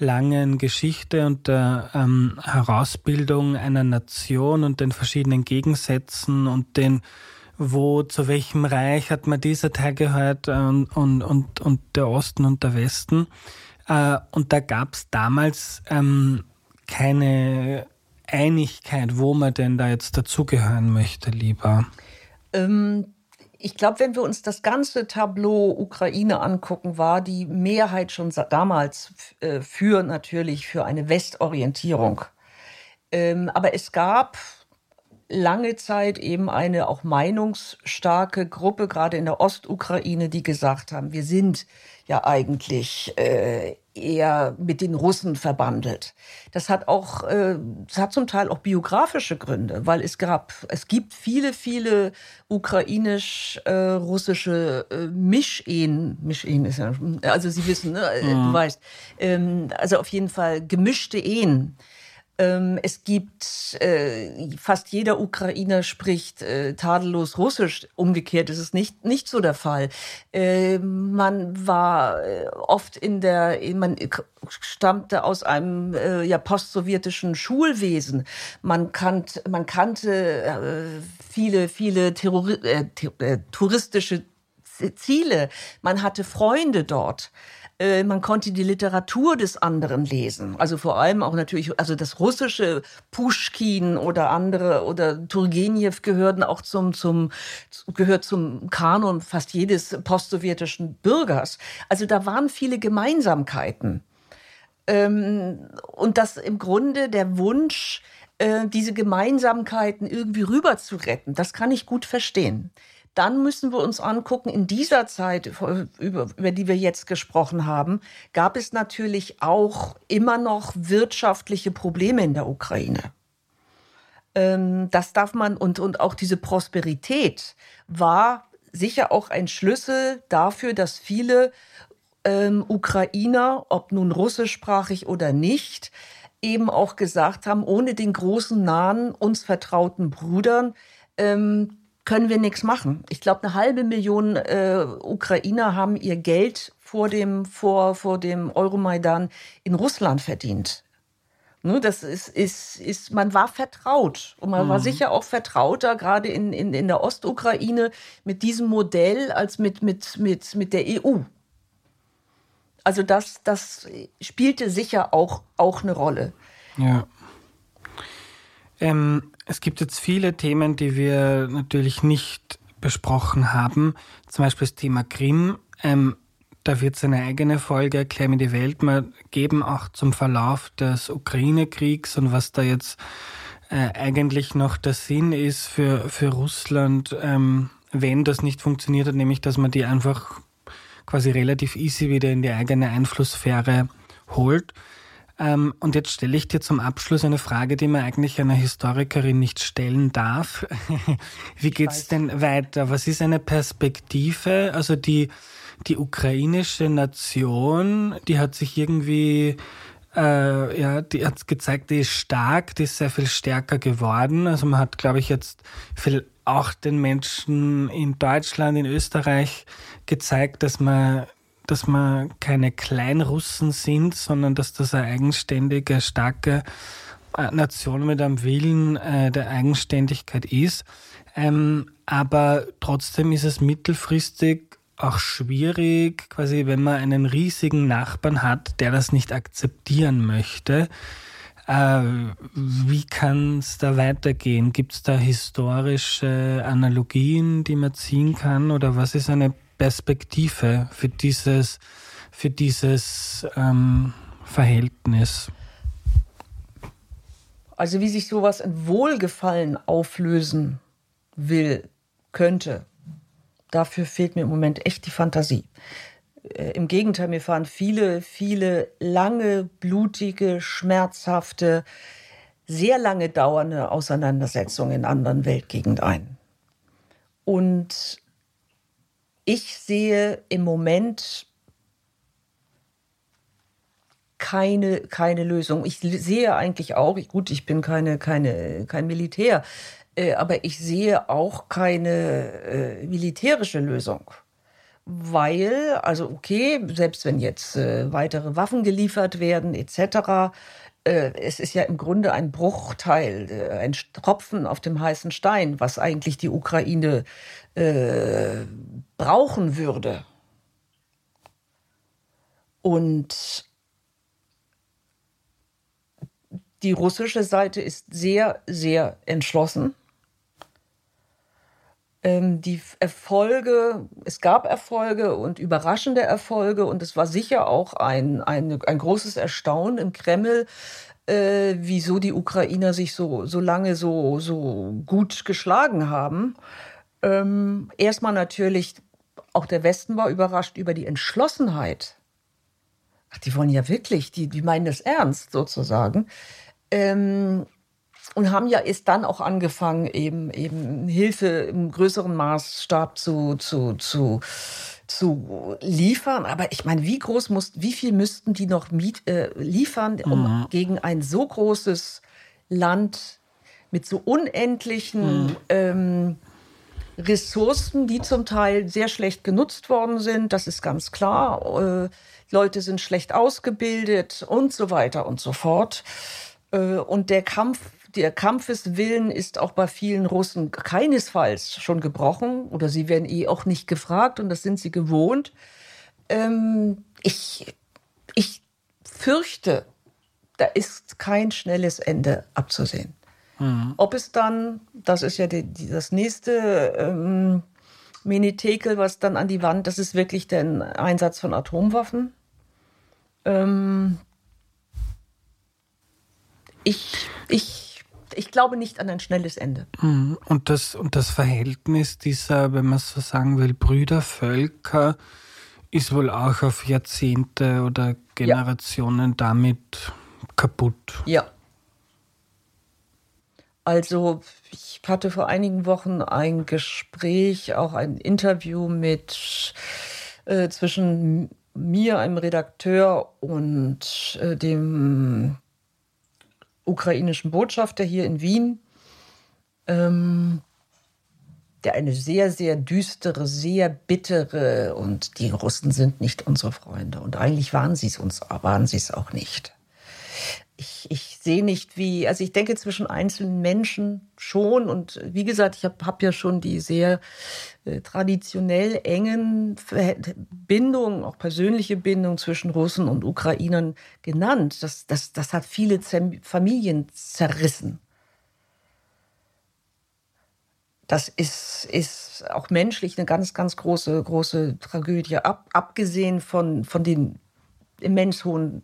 langen Geschichte und der ähm, Herausbildung einer Nation und den verschiedenen Gegensätzen und den wo zu welchem Reich hat man dieser Teil gehört äh, und, und, und, und der Osten und der Westen. Äh, und da gab es damals ähm, keine Einigkeit, wo man denn da jetzt dazugehören möchte, lieber. Ähm, ich glaube, wenn wir uns das ganze Tableau Ukraine angucken, war die Mehrheit schon damals äh, für natürlich für eine Westorientierung. Ähm, aber es gab lange Zeit eben eine auch meinungsstarke Gruppe, gerade in der Ostukraine, die gesagt haben, wir sind ja eigentlich äh, eher mit den Russen verbandelt. Das hat auch, äh, das hat zum Teil auch biografische Gründe, weil es gab, es gibt viele, viele ukrainisch-russische äh, äh, Mischehen. Mischehen ist ja, also Sie wissen, ne, mhm. du weißt, ähm, also auf jeden Fall gemischte Ehen. Ähm, es gibt, äh, fast jeder Ukrainer spricht äh, tadellos Russisch. Umgekehrt ist es nicht, nicht so der Fall. Äh, man war äh, oft in der, man stammte aus einem ja, postsowjetischen Schulwesen. Man, kannt, man kannte viele, viele Terrori touristische Ziele. Man hatte Freunde dort. Äh, man konnte die Literatur des anderen lesen. Also vor allem auch natürlich, also das russische Pushkin oder andere oder Turgenev gehörten auch zum, zum, gehört zum Kanon fast jedes postsowjetischen Bürgers. Also da waren viele Gemeinsamkeiten. Ähm, und das im Grunde der Wunsch, äh, diese Gemeinsamkeiten irgendwie rüber zu retten, das kann ich gut verstehen dann müssen wir uns angucken, in dieser Zeit, über, über die wir jetzt gesprochen haben, gab es natürlich auch immer noch wirtschaftliche Probleme in der Ukraine. Ähm, das darf man, und, und auch diese Prosperität war sicher auch ein Schlüssel dafür, dass viele ähm, Ukrainer, ob nun russischsprachig oder nicht, eben auch gesagt haben, ohne den großen, nahen, uns vertrauten Brüdern, ähm, können wir nichts machen. Ich glaube, eine halbe Million äh, Ukrainer haben ihr Geld vor dem, vor, vor dem Euromaidan in Russland verdient. Ne, das ist, ist, ist, man war vertraut und man mhm. war sicher auch vertrauter, gerade in, in, in der Ostukraine, mit diesem Modell als mit, mit, mit, mit der EU. Also das, das spielte sicher auch, auch eine Rolle. Ja. Ähm, es gibt jetzt viele Themen, die wir natürlich nicht besprochen haben. Zum Beispiel das Thema Krim. Ähm, da wird es eine eigene Folge, Erklär mir die Welt, mal geben, auch zum Verlauf des Ukraine-Kriegs und was da jetzt äh, eigentlich noch der Sinn ist für, für Russland, ähm, wenn das nicht funktioniert hat, nämlich dass man die einfach quasi relativ easy wieder in die eigene Einflusssphäre holt. Ähm, und jetzt stelle ich dir zum Abschluss eine Frage, die man eigentlich einer Historikerin nicht stellen darf. [LAUGHS] Wie geht's denn weiter? Was ist eine Perspektive? Also die, die ukrainische Nation, die hat sich irgendwie äh, ja, die hat gezeigt, die ist stark, die ist sehr viel stärker geworden. Also man hat, glaube ich, jetzt viel auch den Menschen in Deutschland, in Österreich gezeigt, dass man dass wir keine Kleinrussen sind, sondern dass das eine eigenständige, starke äh, Nation mit einem Willen äh, der Eigenständigkeit ist. Ähm, aber trotzdem ist es mittelfristig auch schwierig, quasi wenn man einen riesigen Nachbarn hat, der das nicht akzeptieren möchte. Äh, wie kann es da weitergehen? Gibt es da historische Analogien, die man ziehen kann? Oder was ist eine Perspektive für dieses, für dieses ähm, Verhältnis? Also wie sich sowas in Wohlgefallen auflösen will, könnte, dafür fehlt mir im Moment echt die Fantasie. Äh, Im Gegenteil, mir fahren viele, viele lange, blutige, schmerzhafte, sehr lange dauernde Auseinandersetzung in anderen Weltgegenden ein. Und ich sehe im Moment keine, keine Lösung. Ich sehe eigentlich auch, gut, ich bin keine, keine, kein Militär, äh, aber ich sehe auch keine äh, militärische Lösung. Weil, also okay, selbst wenn jetzt äh, weitere Waffen geliefert werden, etc., es ist ja im Grunde ein Bruchteil, äh, ein Tropfen auf dem heißen Stein, was eigentlich die Ukraine äh, brauchen würde. Und die russische Seite ist sehr, sehr entschlossen. Ähm, die Erfolge, es gab Erfolge und überraschende Erfolge und es war sicher auch ein, ein, ein großes Erstaunen im Kreml, äh, wieso die Ukrainer sich so, so lange so, so gut geschlagen haben. Ähm, erstmal natürlich, auch der Westen war überrascht über die Entschlossenheit. Ach, die wollen ja wirklich, die, die meinen das ernst sozusagen. Ähm, und haben ja erst dann auch angefangen, eben, eben Hilfe im größeren Maßstab zu, zu, zu, zu liefern. Aber ich meine, wie groß muss, wie viel müssten die noch miet, äh, liefern, um mhm. gegen ein so großes Land mit so unendlichen mhm. ähm, Ressourcen, die zum Teil sehr schlecht genutzt worden sind, das ist ganz klar. Äh, Leute sind schlecht ausgebildet und so weiter und so fort. Äh, und der Kampf, der Kampfeswillen ist auch bei vielen Russen keinesfalls schon gebrochen oder sie werden eh auch nicht gefragt und das sind sie gewohnt. Ähm, ich, ich fürchte, da ist kein schnelles Ende abzusehen. Mhm. Ob es dann, das ist ja die, die, das nächste ähm, Minitekel, was dann an die Wand, das ist wirklich der Einsatz von Atomwaffen. Ähm, ich, ich, ich glaube nicht an ein schnelles Ende. Mhm. Und das, und das Verhältnis dieser, wenn man so sagen will, Brüdervölker ist wohl auch auf Jahrzehnte oder Generationen ja. damit kaputt. Ja. Also ich hatte vor einigen Wochen ein Gespräch, auch ein Interview mit äh, zwischen mir, einem Redakteur, und äh, dem ukrainischen Botschafter hier in Wien, ähm, der eine sehr, sehr düstere, sehr bittere und die Russen sind nicht unsere Freunde. Und eigentlich waren sie es uns, waren sie es auch nicht ich, sehe nicht, wie, also ich denke zwischen einzelnen Menschen schon und wie gesagt, ich habe hab ja schon die sehr äh, traditionell engen Bindungen, auch persönliche Bindungen zwischen Russen und Ukrainern genannt. Das, das, das hat viele Zem Familien zerrissen. Das ist, ist auch menschlich eine ganz, ganz große, große Tragödie, ab, abgesehen von, von den immens hohen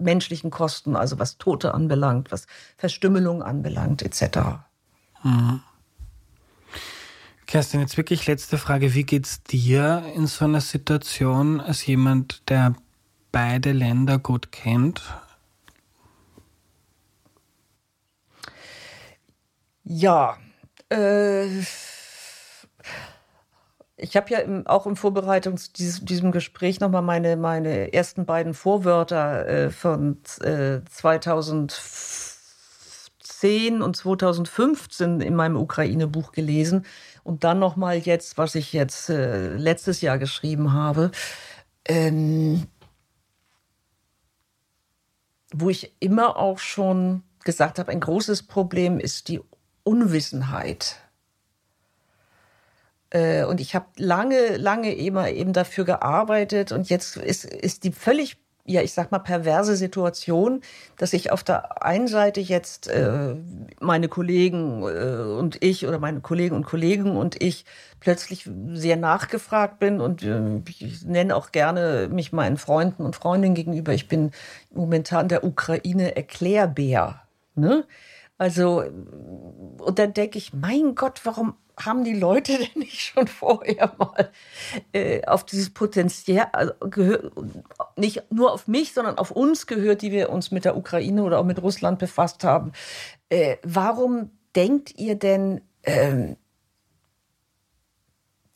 menschlichen Kosten, also was Tote anbelangt, was Verstümmelung anbelangt, etc. Mhm. Kerstin, jetzt wirklich letzte Frage. Wie geht es dir in so einer Situation als jemand, der beide Länder gut kennt? Ja, äh, ich habe ja im, auch im Vorbereitung zu dieses, diesem Gespräch nochmal meine, meine ersten beiden Vorwörter äh, von äh, 2010 und 2015 in meinem Ukraine-Buch gelesen und dann nochmal jetzt, was ich jetzt äh, letztes Jahr geschrieben habe. Ähm, wo ich immer auch schon gesagt habe, ein großes Problem ist die Unwissenheit und ich habe lange, lange immer eben dafür gearbeitet. Und jetzt ist, ist die völlig, ja, ich sag mal, perverse Situation, dass ich auf der einen Seite jetzt äh, meine Kollegen äh, und ich oder meine Kollegen und Kollegen und ich plötzlich sehr nachgefragt bin und äh, ich nenne auch gerne mich meinen Freunden und Freundinnen gegenüber. Ich bin momentan der Ukraine Erklärbär. Ne? Also, und dann denke ich, mein Gott, warum haben die Leute [LAUGHS] denn nicht schon vorher mal äh, auf dieses Potenzial, also, nicht nur auf mich, sondern auf uns gehört, die wir uns mit der Ukraine oder auch mit Russland befasst haben. Äh, warum denkt ihr denn, äh,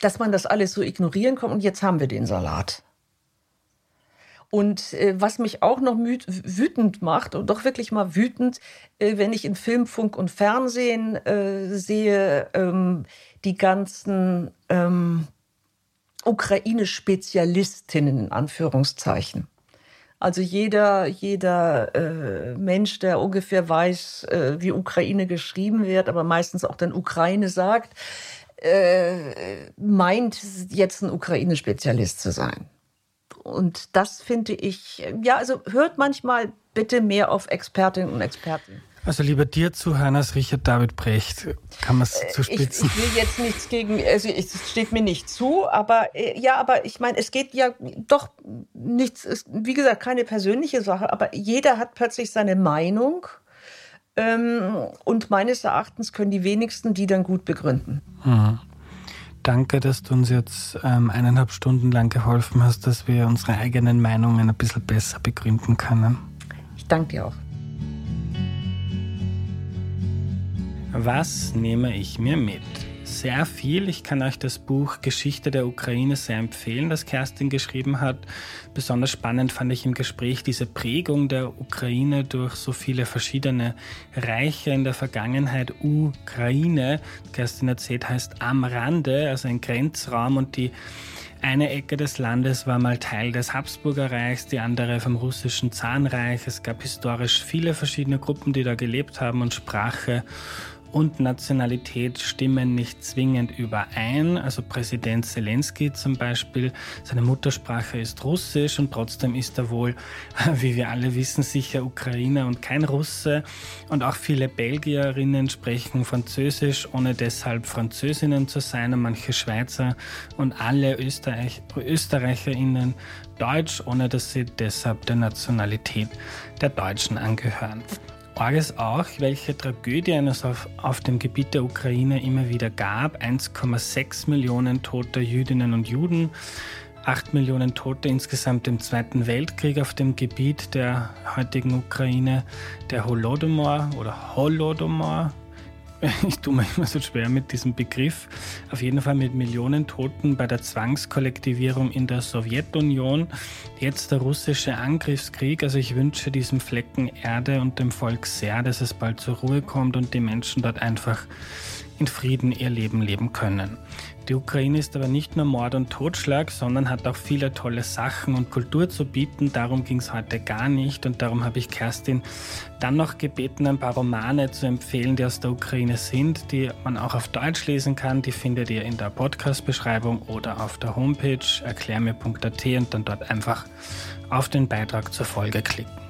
dass man das alles so ignorieren kann? Und jetzt haben wir den Salat. Und äh, was mich auch noch wütend macht, und doch wirklich mal wütend, äh, wenn ich in Film, Funk und Fernsehen äh, sehe, ähm, die ganzen ähm, Ukraine-Spezialistinnen in Anführungszeichen. Also jeder, jeder äh, Mensch, der ungefähr weiß, äh, wie Ukraine geschrieben wird, aber meistens auch dann Ukraine sagt, äh, meint jetzt ein Ukraine-Spezialist zu sein. Und das finde ich, ja, also hört manchmal bitte mehr auf Expertinnen und Experten. Also lieber dir zuhören als Richard David Brecht, kann man es äh, zu spitzen. Ich, ich, will jetzt nichts gegen, also es steht mir nicht zu, aber äh, ja, aber ich meine, es geht ja doch nichts, ist, wie gesagt, keine persönliche Sache, aber jeder hat plötzlich seine Meinung ähm, und meines Erachtens können die wenigsten die dann gut begründen. Mhm. Danke, dass du uns jetzt ähm, eineinhalb Stunden lang geholfen hast, dass wir unsere eigenen Meinungen ein bisschen besser begründen können. Ich danke dir auch. Was nehme ich mir mit? Sehr viel. Ich kann euch das Buch Geschichte der Ukraine sehr empfehlen, das Kerstin geschrieben hat. Besonders spannend fand ich im Gespräch diese Prägung der Ukraine durch so viele verschiedene Reiche in der Vergangenheit. Ukraine, Kerstin erzählt, heißt am Rande, also ein Grenzraum und die eine Ecke des Landes war mal Teil des Habsburger Reichs, die andere vom russischen Zahnreich. Es gab historisch viele verschiedene Gruppen, die da gelebt haben und Sprache und Nationalität stimmen nicht zwingend überein. Also Präsident Zelensky zum Beispiel, seine Muttersprache ist Russisch und trotzdem ist er wohl, [LAUGHS] wie wir alle wissen, sicher Ukrainer und kein Russe. Und auch viele Belgierinnen sprechen Französisch, ohne deshalb Französinnen zu sein und manche Schweizer und alle Österreich, Österreicherinnen Deutsch, ohne dass sie deshalb der Nationalität der Deutschen angehören. Arg auch, welche Tragödien es auf, auf dem Gebiet der Ukraine immer wieder gab. 1,6 Millionen tote Jüdinnen und Juden, 8 Millionen Tote insgesamt im Zweiten Weltkrieg auf dem Gebiet der heutigen Ukraine. Der Holodomor oder Holodomor, [LAUGHS] ich tue mir immer so schwer mit diesem Begriff, auf jeden Fall mit Millionen Toten bei der Zwangskollektivierung in der Sowjetunion. Jetzt der russische Angriffskrieg. Also ich wünsche diesem Flecken Erde und dem Volk sehr, dass es bald zur Ruhe kommt und die Menschen dort einfach in Frieden ihr Leben leben können. Die Ukraine ist aber nicht nur Mord und Totschlag, sondern hat auch viele tolle Sachen und Kultur zu bieten. Darum ging es heute gar nicht und darum habe ich Kerstin dann noch gebeten, ein paar Romane zu empfehlen, die aus der Ukraine sind, die man auch auf Deutsch lesen kann. Die findet ihr in der Podcast-Beschreibung oder auf der Homepage erklärmir.at und dann dort einfach auf den Beitrag zur Folge klicken.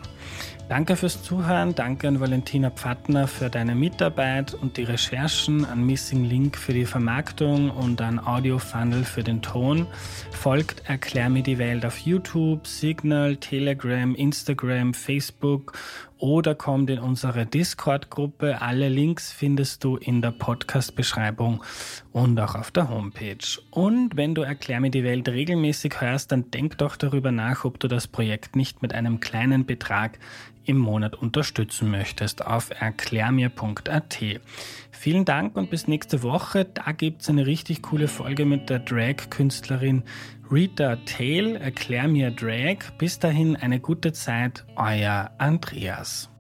Danke fürs Zuhören, danke an Valentina Pfattner für deine Mitarbeit und die Recherchen, an Missing Link für die Vermarktung und an Audio Funnel für den Ton. Folgt Erklär mir die Welt auf YouTube, Signal, Telegram, Instagram, Facebook oder kommt in unsere Discord-Gruppe. Alle Links findest du in der Podcast-Beschreibung und auch auf der Homepage. Und wenn du Erklär mir die Welt regelmäßig hörst, dann denk doch darüber nach, ob du das Projekt nicht mit einem kleinen Betrag im Monat unterstützen möchtest auf erklärmir.at. Vielen Dank und bis nächste Woche. Da gibt es eine richtig coole Folge mit der Drag-Künstlerin Rita Tail. Erklär mir Drag. Bis dahin eine gute Zeit, euer Andreas.